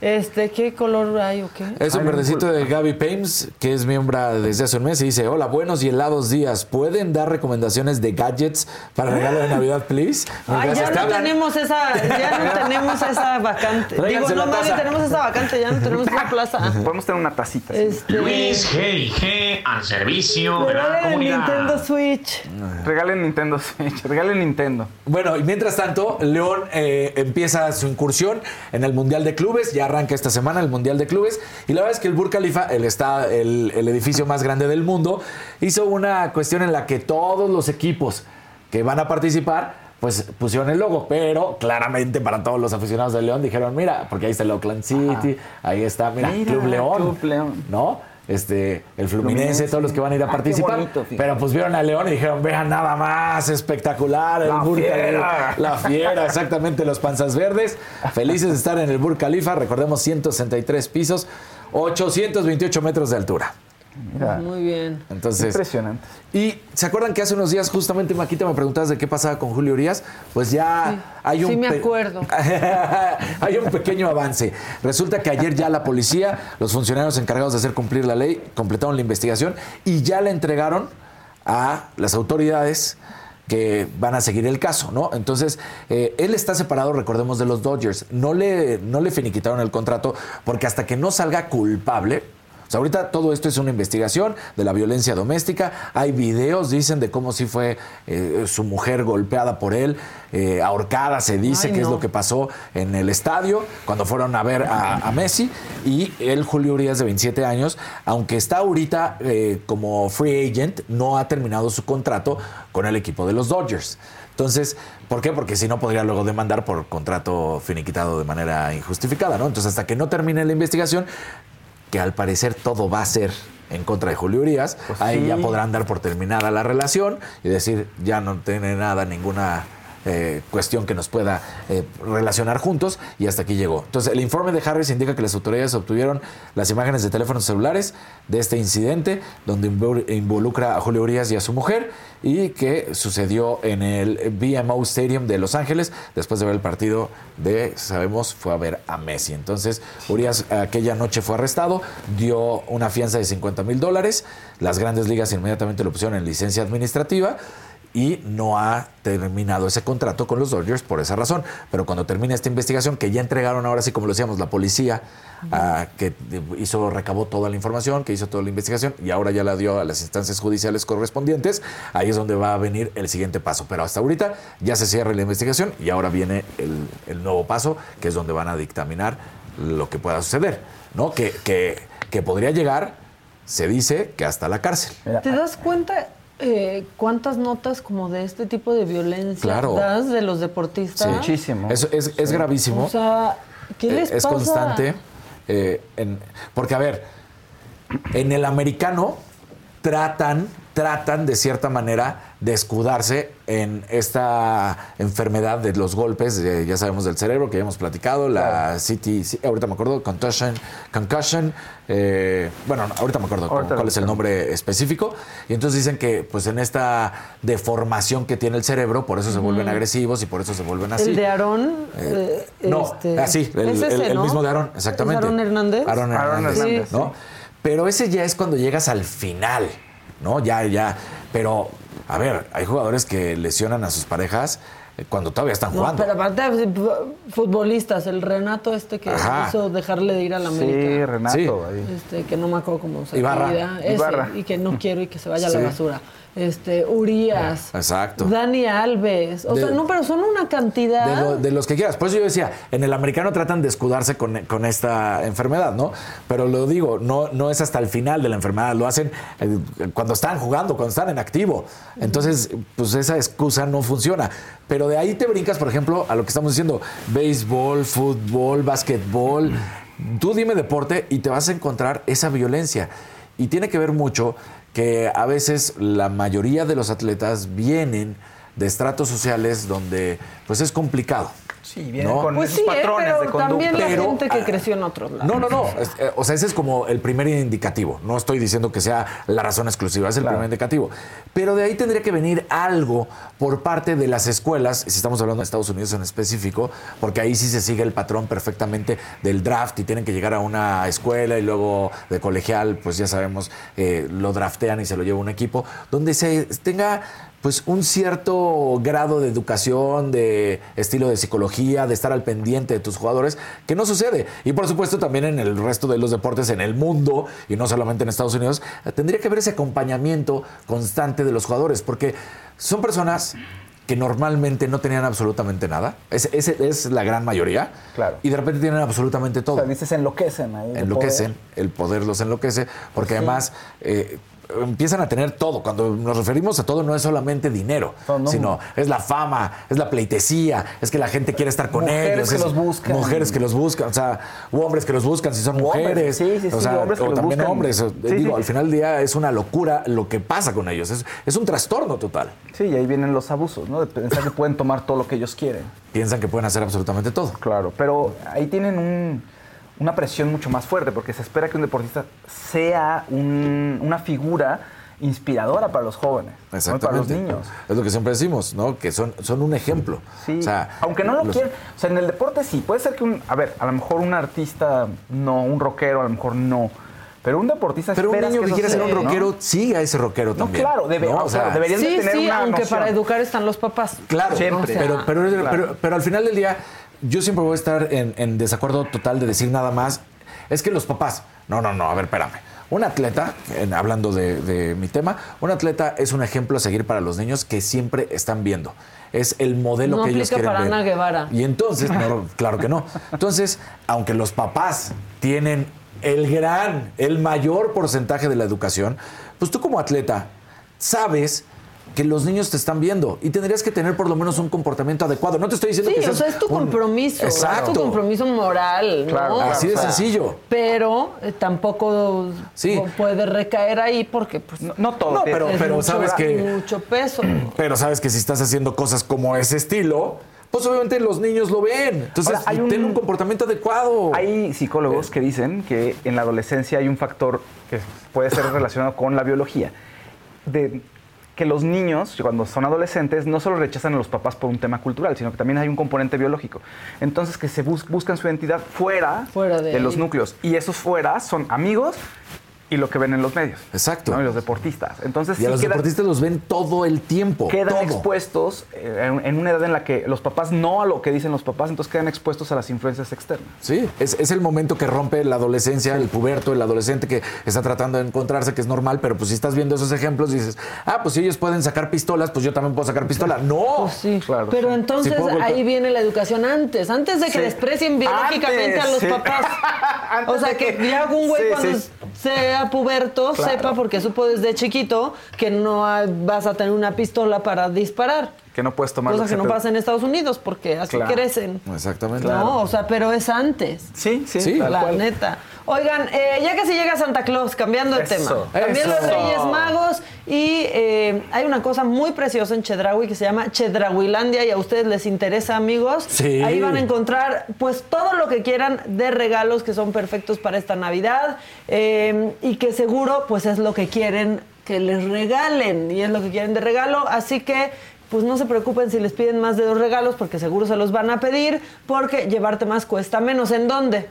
Este, ¿qué color hay o qué? Es un verdecito de Gaby Pames, que es miembro desde hace un mes, y dice, hola, buenos y helados días. ¿Pueden dar recomendaciones de gadgets para regalo de Navidad, please? Ay, ya no tenemos esa, ya no tenemos esa vacante. Digo, no mames, tenemos esa vacante, ya no tenemos esa plaza. Podemos tener una tacita. Este, Luis G&G al servicio de la comunidad. Nintendo Switch. Regalen Nintendo Switch, regalen Nintendo. Bueno, y mientras tanto, León eh, empieza su incursión en el Mundial de Clubes, ya arranca esta semana el Mundial de Clubes, y la verdad es que el Burj Khalifa, el, está, el, el edificio más grande del mundo, hizo una cuestión en la que todos los equipos que van a participar, pues pusieron el logo, pero claramente para todos los aficionados de León dijeron, mira, porque ahí está el Oakland City, ahí está, mira, Mira, Club León, Club León. ¿no? Este, el Fluminense, Fluminense. todos los que van a ir a Ah, participar. bonito, pero pues vieron a León y dijeron, vean nada más espectacular el La Burj fiera. Khalifa". La fiera, exactamente, los panzas verdes. Felices de estar en el Burj Khalifa. Recordemos 163 pisos, 828 metros de altura. Muy bien. Entonces, Impresionante. Y ¿se acuerdan que hace unos días justamente Maquita me preguntabas de qué pasaba con Julio Urias? Pues ya hay un Sí me acuerdo. hay un pequeño avance. Resulta que ayer ya la policía, los funcionarios encargados de hacer cumplir la ley, completaron la investigación y ya le entregaron a las autoridades que van a seguir el caso, ¿no? Entonces, eh, él está separado, recordemos, de los Dodgers. No le, no le finiquitaron el contrato porque hasta que no salga culpable, o sea, ahorita todo esto es una investigación de la violencia doméstica. Hay videos, dicen, de cómo sí fue eh, su mujer golpeada por él, eh, ahorcada, se dice Ay, que es lo que pasó en el estadio cuando fueron a ver a, a Messi. Y él, Julio Urias, de 27 años, aunque está ahorita eh, como free agent, no ha terminado su contrato con el equipo de los Dodgers. Entonces, ¿por qué? Porque si no podría luego demandar por contrato finiquitado de manera injustificada, ¿no? Entonces, hasta que no termine la investigación, que al parecer todo va a ser en contra de Julio Urias, ahí sí. ya podrán dar por terminada la relación y decir, ya no tiene nada, ninguna eh, cuestión que nos pueda eh, relacionar juntos y hasta aquí llegó. Entonces, el informe de Harris indica que las autoridades obtuvieron las imágenes de teléfonos celulares de este incidente, donde invo- involucra a Julio Urias y a su mujer, y que sucedió en el BMO Stadium de Los Ángeles, después de ver el partido de, sabemos, fue a ver a Messi. Entonces, Urias aquella noche fue arrestado, dio una fianza de 50 mil dólares, las grandes ligas inmediatamente lo pusieron en licencia administrativa, y no ha terminado ese contrato con los Dodgers por esa razón. Pero cuando termine esta investigación, que ya entregaron ahora sí, como lo decíamos, la policía, ah, que hizo, recabó toda la información, que hizo toda la investigación y ahora ya la dio a las instancias judiciales correspondientes, ahí es donde va a venir el siguiente paso. Pero hasta ahorita ya se cierra la investigación y ahora viene el, el nuevo paso, que es donde van a dictaminar lo que pueda suceder, ¿no? Que, que, que podría llegar, se dice, que hasta la cárcel. ¿Te das cuenta eh, cuántas notas como de este tipo de violencia Claro. das de los deportistas? Sí. Es, es- es gravísimo. O sea, ¿qué Eh, les es pasa? constante. eh, en- porque, a ver, en el americano tratan, tratan de cierta manera de escudarse en esta enfermedad de los golpes, ya sabemos del cerebro que ya hemos platicado, la CT, sí, ahorita me acuerdo, concussion, concussion, eh, bueno, no, ahorita me acuerdo Ahorita cuál es el nombre específico, y entonces dicen que pues en esta deformación que tiene el cerebro, por eso se vuelven agresivos y por eso se vuelven así. El de Aarón. Eh, eh, no, este, así, el, es ese, el- el ¿no? mismo de Aaron, exactamente. ¿Es Aarón Hernández? Aaron Aaron Hernández, Hernández, ¿no? Pero ese ya es cuando llegas al final, ¿no? Ya, ya. Pero, a ver, hay jugadores que lesionan a sus parejas eh, cuando todavía están No, jugando. pero aparte fu- futbolistas, el Renato este que Ajá. hizo dejarle de ir a la Sí, América. Renato. Sí. ahí. Este, que no me acuerdo cómo se Ibarra. ese, Ibarra. y que no quiero y que se vaya a Sí. la basura. Este, Urias, Exacto. Dani Alves. O De- sea, no, pero son una cantidad. De, lo- de los que quieras. Por eso yo decía, en el americano tratan de escudarse con, con esta enfermedad, ¿no? Pero lo digo, no, no es hasta el final de la enfermedad, lo hacen eh, cuando están jugando, cuando están en activo. Entonces, pues esa excusa no funciona. Pero de ahí te brincas, por ejemplo, a lo que estamos diciendo, béisbol, fútbol, básquetbol. Tú dime deporte y te vas a encontrar esa violencia. Y tiene que ver mucho que a veces la mayoría de los atletas vienen de estratos sociales donde pues es complicado. Sí, vienen ¿no? con Pues esos sí, ¿eh? patrones pero de conducta. también la Pero, gente que ah, creció en otros lados. No, no, no. Es- eh, o sea, ese es como el primer indicativo. No estoy diciendo que sea la razón exclusiva, es el primer indicativo. Pero de ahí tendría que venir algo por parte de las escuelas, si estamos hablando de Estados Unidos en específico, porque ahí sí se sigue el patrón perfectamente del draft y tienen que llegar a una escuela y luego de colegial, pues ya sabemos, eh, lo draftean y se lo lleva un equipo, donde se tenga pues un cierto grado de educación, de estilo de psicología, de estar al pendiente de tus jugadores, que no sucede. Y por supuesto también en el resto de los deportes en el mundo, y no solamente en Estados Unidos, eh, tendría que haber ese acompañamiento constante de los jugadores, porque son personas que normalmente no tenían absolutamente nada. Ese, ese es la gran mayoría. Claro. Y de repente tienen absolutamente todo. O sea, dices, enloquecen ahí. enloquecen, poder. el poder los enloquece, porque Sí. además eh, empiezan a tener todo. Cuando nos referimos a todo, no es solamente dinero, No, no. sino es la fama, es la pleitesía, es que la gente quiere estar con Mujeres ellos. que es- los buscan. Mujeres que los buscan, o sea, u hombres que los buscan si son mujeres. sí, sí, o sí, sea, hombres que o también buscan. hombres. o- Sí, digo, al final del día es una locura lo que pasa con ellos. Es, es un trastorno total. Sí, y ahí vienen los abusos, ¿no? De pensar que pueden tomar todo lo que ellos quieren. Piensan que pueden hacer absolutamente todo. Claro, pero ahí tienen un- una presión mucho más fuerte porque se espera que un deportista sea un- una figura inspiradora para los jóvenes, ¿no? para los niños. Es lo que siempre decimos, ¿no? Que son, son un ejemplo. Sí, O sea, aunque no lo los- quieran. O sea, en el deporte sí. Puede ser que un. A ver, a lo mejor un artista no, un rockero a lo mejor no. Pero un deportista Pero un niño que eso quiere ser un ¿no? rockero, sigue a ese rockero No, también. claro, debe- o sea, deberían de Sí, tener sí, una aunque noción. para educar están los papás. Claro, Siempre. O sea, pero, pero, Claro. pero- pero al final del día, yo siempre voy a estar en, en desacuerdo total de decir nada más. Es que los papás. No, no, no, a ver, espérame. Un atleta, en- hablando de, de mi tema, un atleta es un ejemplo a seguir para los niños que siempre están viendo. Es el modelo No que ellos quieren para ver. Ana Guevara. Y entonces, no, claro que no. Entonces, aunque los papás tienen el gran, el mayor porcentaje de la educación, pues tú como atleta sabes que los niños te están viendo y tendrías que tener por lo menos un comportamiento adecuado. No te estoy diciendo Sí, que o sea, es tu un- compromiso. Exacto. Es tu compromiso moral, ¿no? Claro, así de O sea, sencillo. Pero eh, tampoco Sí. puede recaer ahí porque pues No, todo. No, pero, es pero mucho- sabes que mucho peso. pero sabes que si estás haciendo cosas como ese estilo, pues obviamente los niños lo ven. Entonces, Ahora, hay un- ten un comportamiento adecuado. Hay psicólogos que dicen que en la adolescencia hay un factor que puede ser relacionado con la biología. De que los niños, cuando son adolescentes, no solo rechazan a los papás por un tema cultural, sino que también hay un componente biológico. Entonces, que se bus- buscan su identidad fuera, Fuera de los núcleos. Y esos fuera son amigos y lo que ven en los medios. Exacto. ¿no? Y los deportistas. Entonces, y a los deportistas los ven todo el tiempo. quedan todo. expuestos eh, en, en una edad en la que los papás no a lo que dicen los papás, entonces quedan expuestos a las influencias externas. Sí, es, es el momento que rompe la adolescencia, el puberto, el adolescente que está tratando de encontrarse, que es normal, pero pues si estás viendo esos ejemplos, dices, ah, pues si ellos pueden sacar pistolas, pues yo también puedo sacar pistola. No, Pues sí, Claro, pero sí. entonces Sí, puedo volcar- ahí viene la educación antes, antes de que Sí. desprecien biológicamente Antes, a los sí. papás. Antes o sea, de que, que- ya un güey Sí, cuando sí. Sea puberto Claro. sepa, porque supo desde chiquito, que no vas a tener una pistola para disparar. Que no puedes tomar Cosa que se no te- pasa en Estados Unidos, porque así Claro. crecen. exactamente. No, o sea, pero es antes. Sí, sí, La cual. neta. Oigan, eh, ya casi llega Santa Claus, cambiando de Eso, tema. También los. Reyes Magos y eh, hay una cosa muy preciosa en Chedraui que se llama Chedrauilandia y a ustedes les interesa, amigos. Sí. Ahí van a encontrar pues todo lo que quieran de regalos que son perfectos para esta Navidad eh, y que seguro pues es lo que quieren que les regalen y es lo que quieren de regalo. Así que pues no se preocupen si les piden más de dos regalos porque seguro se los van a pedir porque llevarte más cuesta menos. ¿En dónde?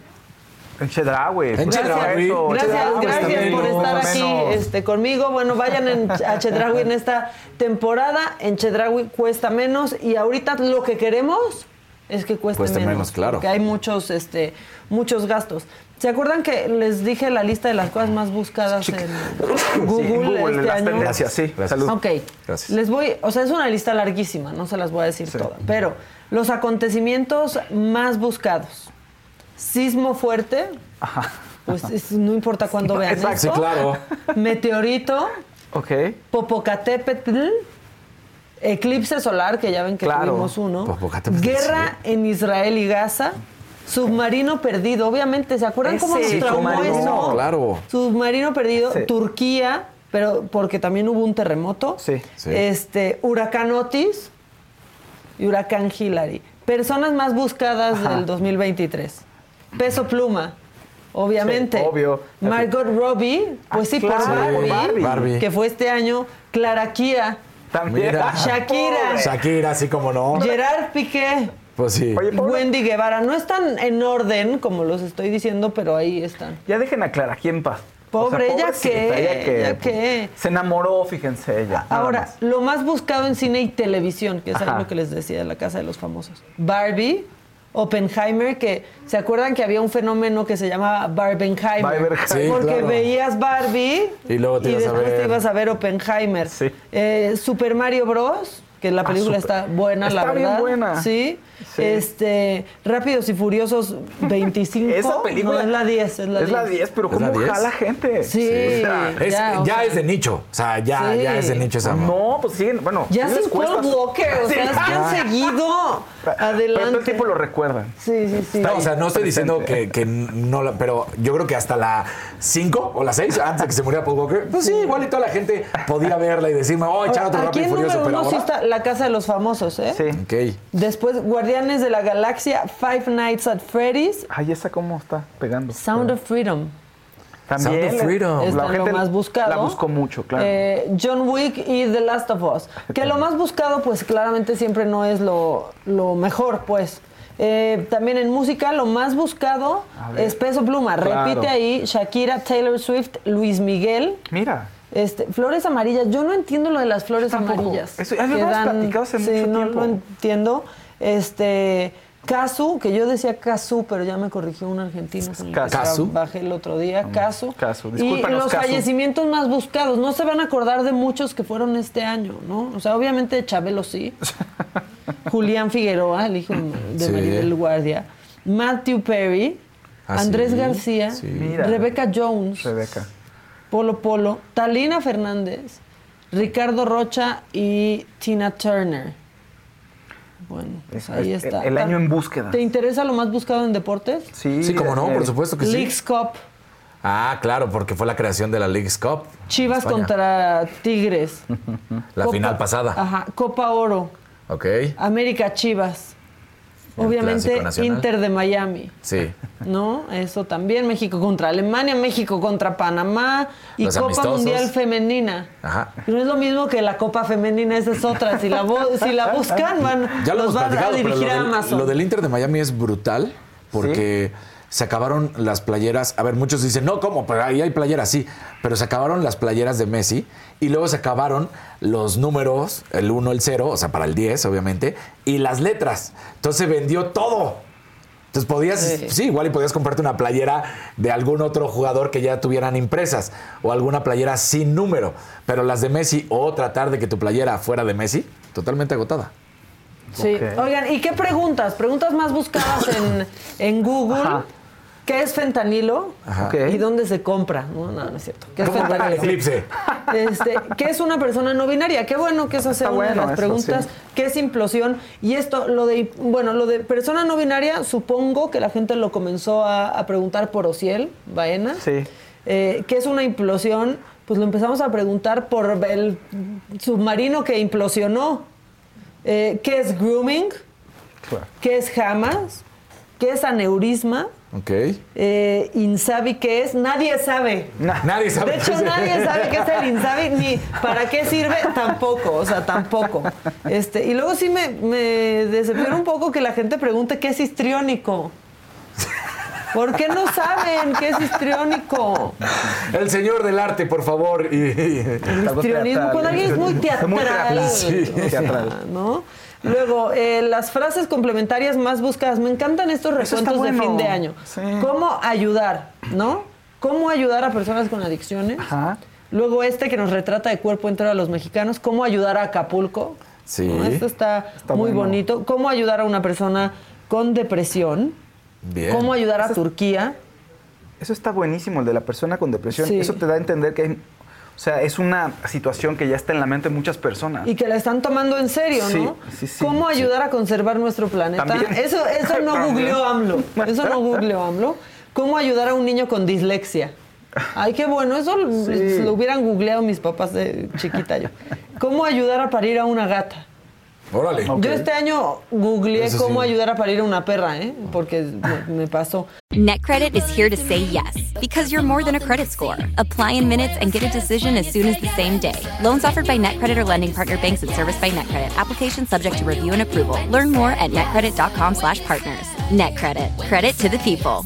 En Chedraui. En Chedraui. Gracias, Chedraui gracias también, por estar aquí menos. este, conmigo. Bueno, vayan en, a Chedraui en esta temporada. En Chedraui cuesta menos y ahorita lo que queremos es que cueste, Cueste menos, claro. Porque hay muchos, este, muchos gastos. ¿Se acuerdan que les dije la lista de las cosas más buscadas en Google, Sí, en Google, este las año? tendencias, sí. Gracias. Salud. Ok. Gracias. Les voy, o sea, es una lista larguísima, no se las voy a decir Sí. todas, pero los acontecimientos más buscados. Sismo fuerte, pues es- no importa cuándo vean Exacto. Sí, esto. claro. Meteorito, Ok. Popocatépetl, eclipse solar, que ya ven que Claro. tuvimos uno, Popocatépetl, guerra en Israel y Gaza, submarino perdido, obviamente, ¿se acuerdan cómo nos Ese traumó submarino. eso? Claro. Submarino perdido, Sí. Turquía, pero porque también hubo un terremoto. Sí. Sí. Este, huracán Otis, y Huracán Hillary. Personas más buscadas Ajá. del 2023. Peso Pluma, obviamente. Sí, obvio. Margot Robbie, pues Ah, sí, claro, por Barbie, por Barbie. Barbie. que fue este año. Clara Kia, También. Mira. Shakira, Shakira, así como no. Gerard Piqué. Pues sí. Oye, Wendy Guevara, no están en orden como los estoy diciendo, pero ahí están. Ya dejen a Clara aquí en paz. Pobre, ¿ella ella que, ¿Ella qué? Se enamoró, fíjense ella. Ahora, más. lo más buscado en cine y televisión, que es Ajá. algo que les decía de la casa de los famosos. Barbie, Oppenheimer, que se acuerdan que había un fenómeno que se llamaba Barbenheimer. Barbenheimer. Sí, porque claro. veías Barbie Y luego te ibas a después te ver- ibas a ver Oppenheimer. Sí. Eh, Super Mario Bros. Que la Ah, película está buena, la está bien verdad. buena. Sí. Sí. Este, Rápidos y Furiosos 25. Esa película No, es la 10, es la 10. Es la 10, pero ¿Es ¿cómo la 10? jala gente? Sí. O sea, Es- Ya, o ya sea. es de nicho. O sea, ya, Sí. ya es de nicho esa No, pues siguen, bueno. Ya sí Paul cuesta su- Walker, o sea, es que han seguido Pero todo adelante. el tiempo lo recuerdan. Sí, sí, sí. No, o sea, no estoy diciendo que, que no la. Pero yo creo que hasta la 5 o la 6, antes de que se muriera Paul Walker, pues sí, igual y toda la gente podía verla y decirme, oh, echar otro rápido y furioso, pero uno sí ahora. está La Casa de los Famosos, ¿eh? Sí. Ok. Después, Guardianes de la Galaxia, Five Nights at Freddy's, Ay, esa cómo está pegando. Sound of Freedom. También. Sound of Freedom. Está La lo gente más buscado. La buscó mucho, claro. Eh, John Wick y The Last of Us. Que lo más buscado, pues claramente siempre no es lo, lo mejor, pues. Eh, también en música, lo más buscado es Peso Pluma. Claro. Repite ahí Shakira, Taylor Swift, Luis Miguel. Mira. Este, flores amarillas. Yo no entiendo lo de las flores tampoco. amarillas. Eso- ya lo que hemos dan- platicado hace sí, mucho no tiempo. lo entiendo. Este, Casu, que yo decía Casu, pero ya me corrigió un argentino con el que Casu. trabajé el otro día. Casu. Casu. Y los Casu. fallecimientos más buscados. No se van a acordar de muchos que fueron este año, ¿no? O sea, obviamente Chabelo sí. Julián Figueroa, el hijo de Sí. Maribel Guardia. Matthew Perry. Ah, Andrés sí, García. sí. Mira. Rebecca Jones. Rebeca. Polo Polo, Talina Fernández, Ricardo Rocha y Tina Turner. Bueno, pues Es- ahí es- está. el año en búsqueda. ¿Te interesa lo más buscado en deportes? Sí, Sí, como no, eh, por supuesto que sí. Leagues Cup, Ah, claro, porque fue la creación de la League's Cup. Chivas España. contra Tigres. La Copa- final pasada. Ajá, Copa Oro, Ok. América Chivas. Obviamente. Inter de Miami. Sí. ¿No? Eso también. México contra Alemania, México contra Panamá y Los Copa amistosos. Mundial Femenina. Ajá. No es lo mismo que la Copa Femenina, esa es otra. Si la, si la buscan, van, Ya lo los van a dirigir a Amazon. lo del Inter de Miami es brutal porque se acabaron las playeras. A ver, muchos dicen, no, ¿cómo? Pero ahí hay playeras, sí. Pero se acabaron las playeras de Messi y luego se acabaron los números, el 1, el 0, o sea, para el 10, obviamente, y las letras. Entonces se vendió todo. Entonces podías, Sí. sí. igual y podías comprarte una playera de algún otro jugador que ya tuvieran impresas o alguna playera sin número, pero las de Messi o tratar de que tu playera fuera de Messi, totalmente agotada. Sí. Oigan, ¿y qué preguntas? Preguntas más buscadas en, en Google. Ajá. ¿Qué es fentanilo? Ajá. Ok. ¿Y dónde se compra? No, no, no es cierto. ¿Qué es ¿Cómo fentanilo? Eclipse. Este, ¿Qué es una persona no binaria? Qué bueno que esa sea Está una de las eso, preguntas. sí. ¿Qué es implosión? Y esto, lo de, bueno, lo de persona no binaria, supongo que la gente lo comenzó a, a preguntar por Ociel, Baena. Sí. Eh, ¿Qué es una implosión? Pues lo empezamos a preguntar por el submarino que implosionó. Eh, ¿Qué es grooming? Claro. ¿Qué es Hamas? ¿Qué es aneurisma? Ok. Eh, Insabi, ¿qué es? Nadie sabe. Nadie sabe. De hecho, qué es. nadie sabe qué es el Insabi, ni para qué sirve, tampoco, o sea, tampoco. Este, y luego sí me, me decepciona un poco que la gente pregunte qué es histriónico. ¿Por qué no saben qué es histriónico? El señor del arte, por favor. Y, y- El histrionismo, cuando alguien es muy teatral. Muy teatral, sí. o sea, Teatral. ¿no? Luego, eh, las frases complementarias más buscadas. Me encantan estos recuentos de fin de año. Sí. ¿Cómo ayudar? ¿No? ¿Cómo ayudar a personas con adicciones? Ajá. Luego este que nos retrata de cuerpo entero a los mexicanos. ¿Cómo ayudar a Acapulco? Sí. ¿No? Esto está, Está muy bueno. bonito. ¿Cómo ayudar a una persona con depresión? Bien. ¿Cómo ayudar a Eso Turquía? Eso está buenísimo, el de la persona con depresión. Sí. Eso te da a entender que hay, o sea, es una situación que ya está en la mente de muchas personas. Y que la están tomando en serio, Sí, ¿no? sí, sí, ¿Cómo sí. ayudar a conservar nuestro planeta? También. Eso, eso no googleó AMLO. Eso no googleó AMLO. ¿Cómo ayudar a un niño con dislexia? Ay, qué bueno. Eso lo hubieran googleado mis papás de chiquita yo. ¿Cómo ayudar a parir a una gata? Órale. Yo este año googleé Eso sí. cómo ayudar a parir a una perra, ¿eh? Porque me, me pasó. NetCredit is here to say yes because you're more than a credit score. Apply in minutes and get a decision as soon as the same day. Loans offered by NetCredit or lending partner banks and serviced by NetCredit. Application subject to review and approval. Learn more at netcredit.com/partners. NetCredit. Credit to the people.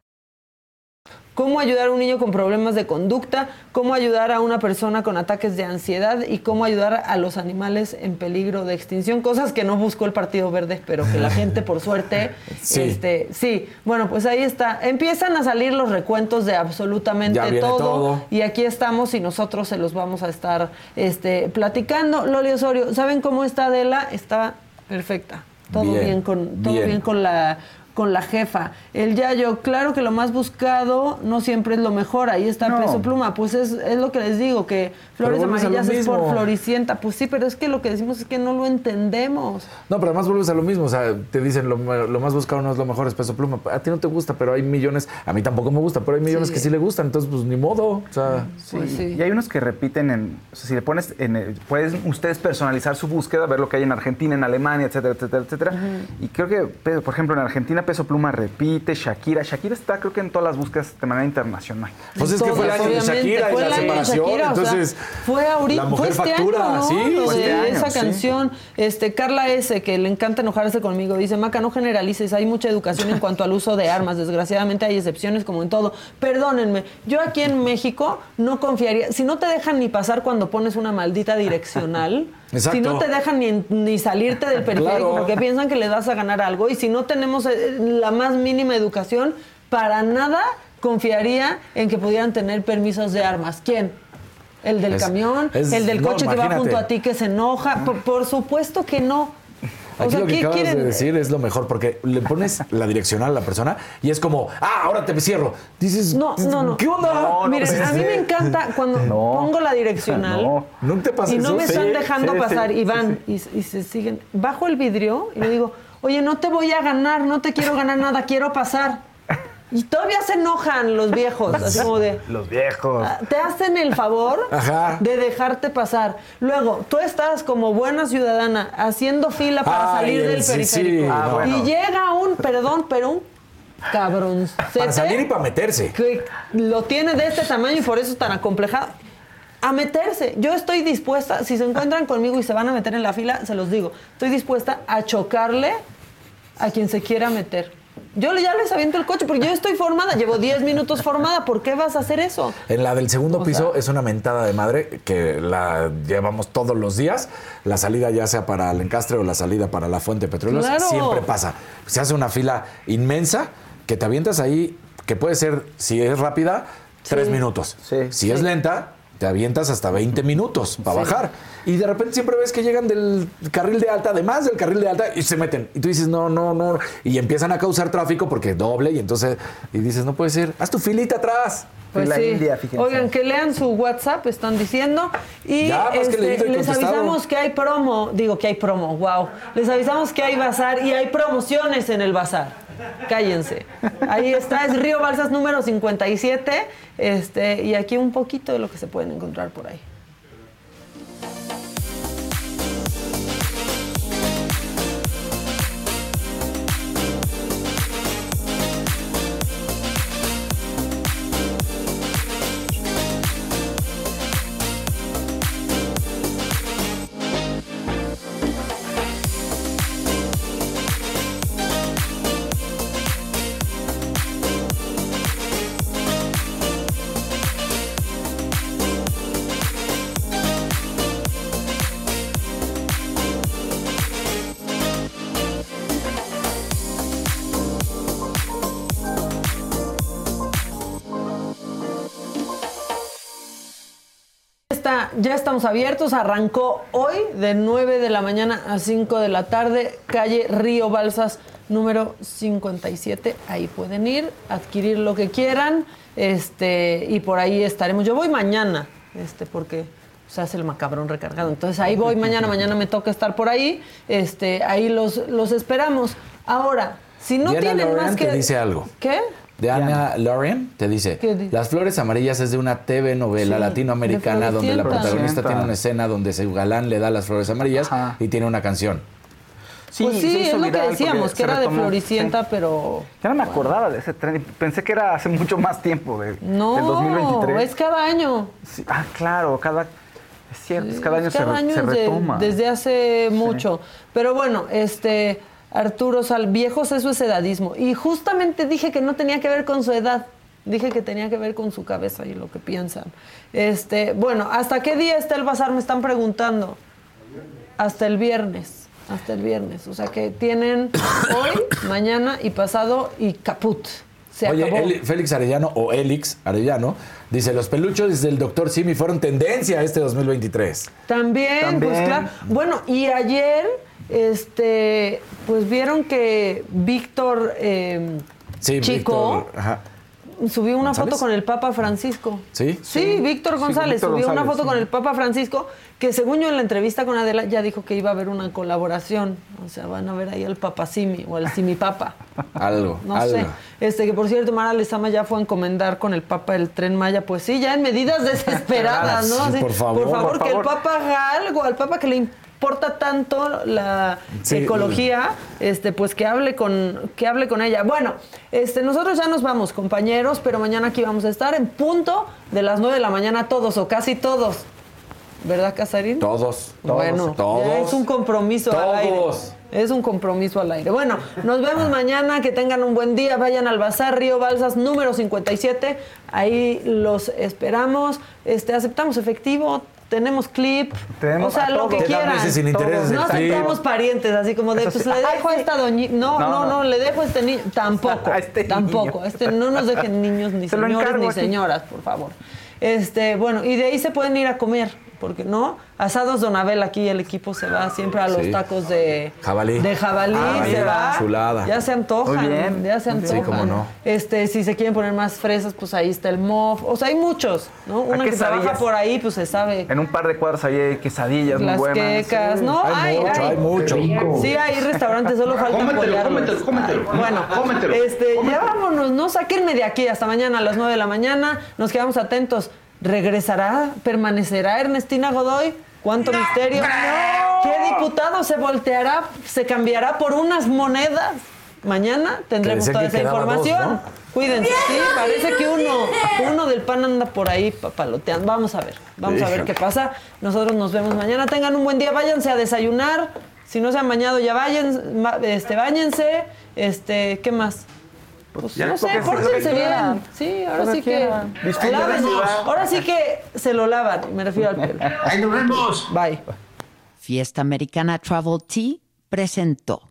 Cómo ayudar a un niño con problemas de conducta, cómo ayudar a una persona con ataques de ansiedad y cómo ayudar a los animales en peligro de extinción. Cosas que no buscó el Partido Verde, pero que la gente, por suerte, Sí. este, sí. Bueno, pues ahí está. Empiezan a salir los recuentos de absolutamente todo, todo. Y aquí estamos y nosotros se los vamos a estar este, platicando. Loli Osorio, ¿saben cómo está Adela? Está perfecta. Todo bien, Bien, con, todo bien. bien con la con la jefa. El Yayo, claro que lo más buscado no siempre es lo mejor. Ahí está No. Peso Pluma. Pues es, es lo que les digo, que Flores Amarillas es por. Floricienta. Pues sí, pero es que lo que decimos es que no lo entendemos. No, pero además vuelves a lo mismo. O sea, te dicen lo, lo más buscado no es lo mejor, es peso pluma. A ti no te gusta, pero hay millones. A mí tampoco me gusta, pero hay millones Sí. que sí le gustan. Entonces, pues ni modo. O sea, Sí, Pues y hay unos que repiten en. O sea, si le pones. En, el- pueden ustedes personalizar su búsqueda, ver lo que hay en Argentina, en Alemania, etcétera, etcétera, etcétera. Y creo que, por ejemplo, en Argentina Peso Pluma repite, Shakira. Shakira está, creo que en todas las búsquedas de manera internacional. Pues es que fue el año de Shakira y fue la separación. Shakira, o sea, entonces, fue ahorita, la mujer fue este factura, año, ¿no? sí. Fue este año, esa sí. canción, este Carla S, que le encanta enojarse conmigo, dice, Maca, no generalices, hay mucha educación en cuanto al uso de armas, desgraciadamente hay excepciones como en todo. Perdónenme, yo aquí en México no confiaría, si no te dejan ni pasar cuando pones una maldita direccional, Exacto. si no te dejan ni, ni salirte del periférico Claro. porque piensan que le das a ganar algo, y si no tenemos eh, la más mínima educación, para nada confiaría en que pudieran tener permisos de armas. ¿Quién? ¿El del Es- camión? es- ¿El del no, coche que va junto a ti que se enoja? Por, por supuesto que no. O Aquí sea, lo que ¿qué acabas quieren? de decir es lo mejor, porque le pones la direccional a la persona y es como, ah, ahora te cierro. Dices, No, no, no. ¿qué onda? Miren, a mí me encanta cuando pongo la direccional No. ¿No te pasa y no eso? me están Sí, dejando sí, pasar sí, y van Y, y se siguen. Bajo el vidrio y le digo, oye, no te voy a ganar, no te quiero ganar nada, quiero pasar. Y todavía se enojan los viejos, así como de, Los viejos. Ah, te hacen el favor Ajá. de dejarte pasar. Luego, tú estás como buena ciudadana haciendo fila para Ay, salir el del sí, periférico. sí, Ah, bueno. Y llega un, perdón, pero un cabrón. Para salir y para meterse. Que lo tiene de este tamaño y por eso es tan acomplejado. A meterse. Yo estoy dispuesta, si se encuentran conmigo y se van a meter en la fila, se los digo, estoy dispuesta a chocarle a quien se quiera meter. Yo ya les aviento el coche porque yo estoy formada, llevo 10 minutos formada, ¿por qué vas a hacer eso? En la del segundo O piso sea- es una mentada de madre que la llevamos todos los días. La salida ya sea para el encastre o la salida para la fuente de petróleos Claro. siempre pasa. Se hace una fila inmensa que te avientas ahí, que puede ser, si es rápida, tres minutos. si es lenta, te avientas hasta 20 minutos para Sí. bajar. Y de repente siempre ves que llegan del carril de alta, además del carril de alta, y se meten. Y tú dices, no, no, no. Y empiezan a causar tráfico porque doble. Y entonces, y dices, no puede ser, haz tu filita atrás. Pues sí. Oigan, que lean su WhatsApp, están diciendo. Y Ya, este, les avisamos que hay promo. Digo que hay promo, wow. Les avisamos que hay bazar y hay promociones en el bazar. Cállense. Ahí está, es Río Balsas número 57. Este, y aquí un poquito de lo que se pueden encontrar por ahí. Ya estamos abiertos. Arrancó hoy de 9 de la mañana a 5 de la tarde, calle Río Balsas, número 57. Ahí pueden ir, adquirir lo que quieran. Este, y por ahí estaremos. Yo voy mañana, este, porque se hace el macabrón recargado. Entonces ahí voy mañana, mañana me toca estar por ahí. Este, ahí los, los esperamos. Ahora, si no Diana tienen Laurent más que. te dice algo. ¿Qué? Diana Lauren te dice. Las Flores Amarillas es de una TV novela Sí, latinoamericana de donde la protagonista tiene una escena donde su galán le da las flores amarillas y tiene una canción. Sí, pues sí, es lo que decíamos, que era de. Floricienta, pero. Ya no me acordaba de ese tren. Pensé que era hace mucho más tiempo de, No, del 2023. es cada año. Sí, ah, claro, cada. Es cierto, es cada año, Es cada se, año se de- retoma. desde hace mucho. Pero bueno, este Arturo Sal, viejos eso es edadismo. Y justamente dije que no tenía que ver con su edad. Dije que tenía que ver con su cabeza y lo que piensan. Este, bueno, ¿hasta qué día está el bazar? Me están preguntando. Hasta el viernes. Hasta el viernes. O sea que tienen hoy, mañana y pasado y caput. Se Oye, acabó. Eli- Félix Arellano o Elix Arellano dice, los peluchos del Dr. Simi fueron tendencia este 2023. También, También. pues claro. Bueno, y ayer, este, pues vieron que Víctor eh, Sí, Chico Víctor, ajá. subió una ¿González? foto con el Papa Francisco. ¿Sí? Sí, Víctor Sí, González Víctor subió una foto sí. con el Papa Francisco, que según yo en la entrevista con Adela ya dijo que iba a haber una colaboración. O sea, van a ver ahí al Papa Simi o al Simi Papa. Algo, No algo. sé. Este, que por cierto, Mara Lezama ya fue a encomendar con el Papa el tren Maya. Pues sí, ya en medidas desesperadas, ¿no? Así, por favor. Por favor, Por que el favor. Papa haga algo, al Papa que le importa tanto la Sí. ecología, este, pues que hable con, que hable con ella. Bueno, este, nosotros ya nos vamos, compañeros, pero mañana aquí vamos a estar en punto de las 9 de la mañana todos o casi todos. ¿Verdad, Casarín? Todos. Bueno, todos. ya es un compromiso al aire. Todos. Es un compromiso al aire. Bueno, nos vemos mañana, que tengan un buen día, vayan al Bazar Río Balsas número 57, ahí los esperamos, este, aceptamos efectivo, tenemos clip, Tenemos o sea, lo que quieran. sin no aceptamos parientes, así como de, Eso pues sí. le Ay, dejo a esta doñita, no, No, no, no, no. le dejo a este niño, tampoco, A este tampoco, niño. este, no nos dejen niños ni Se señores ni aquí. señoras, por favor. Este, bueno, y de ahí se pueden ir a comer, porque no, asados Donabel aquí el equipo se va siempre a los Sí. tacos de Jabalí. de jabalí, Ah, se va. chulada. Ya se antojan, Muy bien, ya se muy antojan. Sí, cómo no. Este, si se quieren poner más fresas, pues ahí está el mof. O sea, hay muchos, ¿no? Una que trabaja por ahí, pues se sabe. En un par de cuadros ahí hay quesadillas muy Las buenas. quecas, Sí. ¿no? Hay mucho, hay mucho. Sí, hay restaurantes, solo falta Cómetelo, cómetelo, cómetelo. Bueno, Cómetelo. este, ya vámonos, no sáquenme de aquí hasta mañana a las 9 de la mañana. Nos quedamos atentos. ¿Regresará? ¿Permanecerá Ernestina Godoy? ¿Cuánto misterio? ¿Qué diputado se volteará, se cambiará por unas monedas? Mañana tendremos toda que esa dos, información. ¿no? Cuídense, sí, parece que uno, uno del pan anda por ahí papaloteando. Vamos a ver, vamos a ver qué pasa. Nosotros nos vemos mañana. Tengan un buen día, váyanse a desayunar. Si no se han bañado, ya vayan, este, bañense. Este, ¿qué más? Pues, ya no sé, pórtense quieran. bien. Sí, ahora sí que. ciudad. Ahora sí que se lo lavan, me refiero al pelo. Ahí nos vemos. Bye. Fiesta Americana Travel Tea presentó.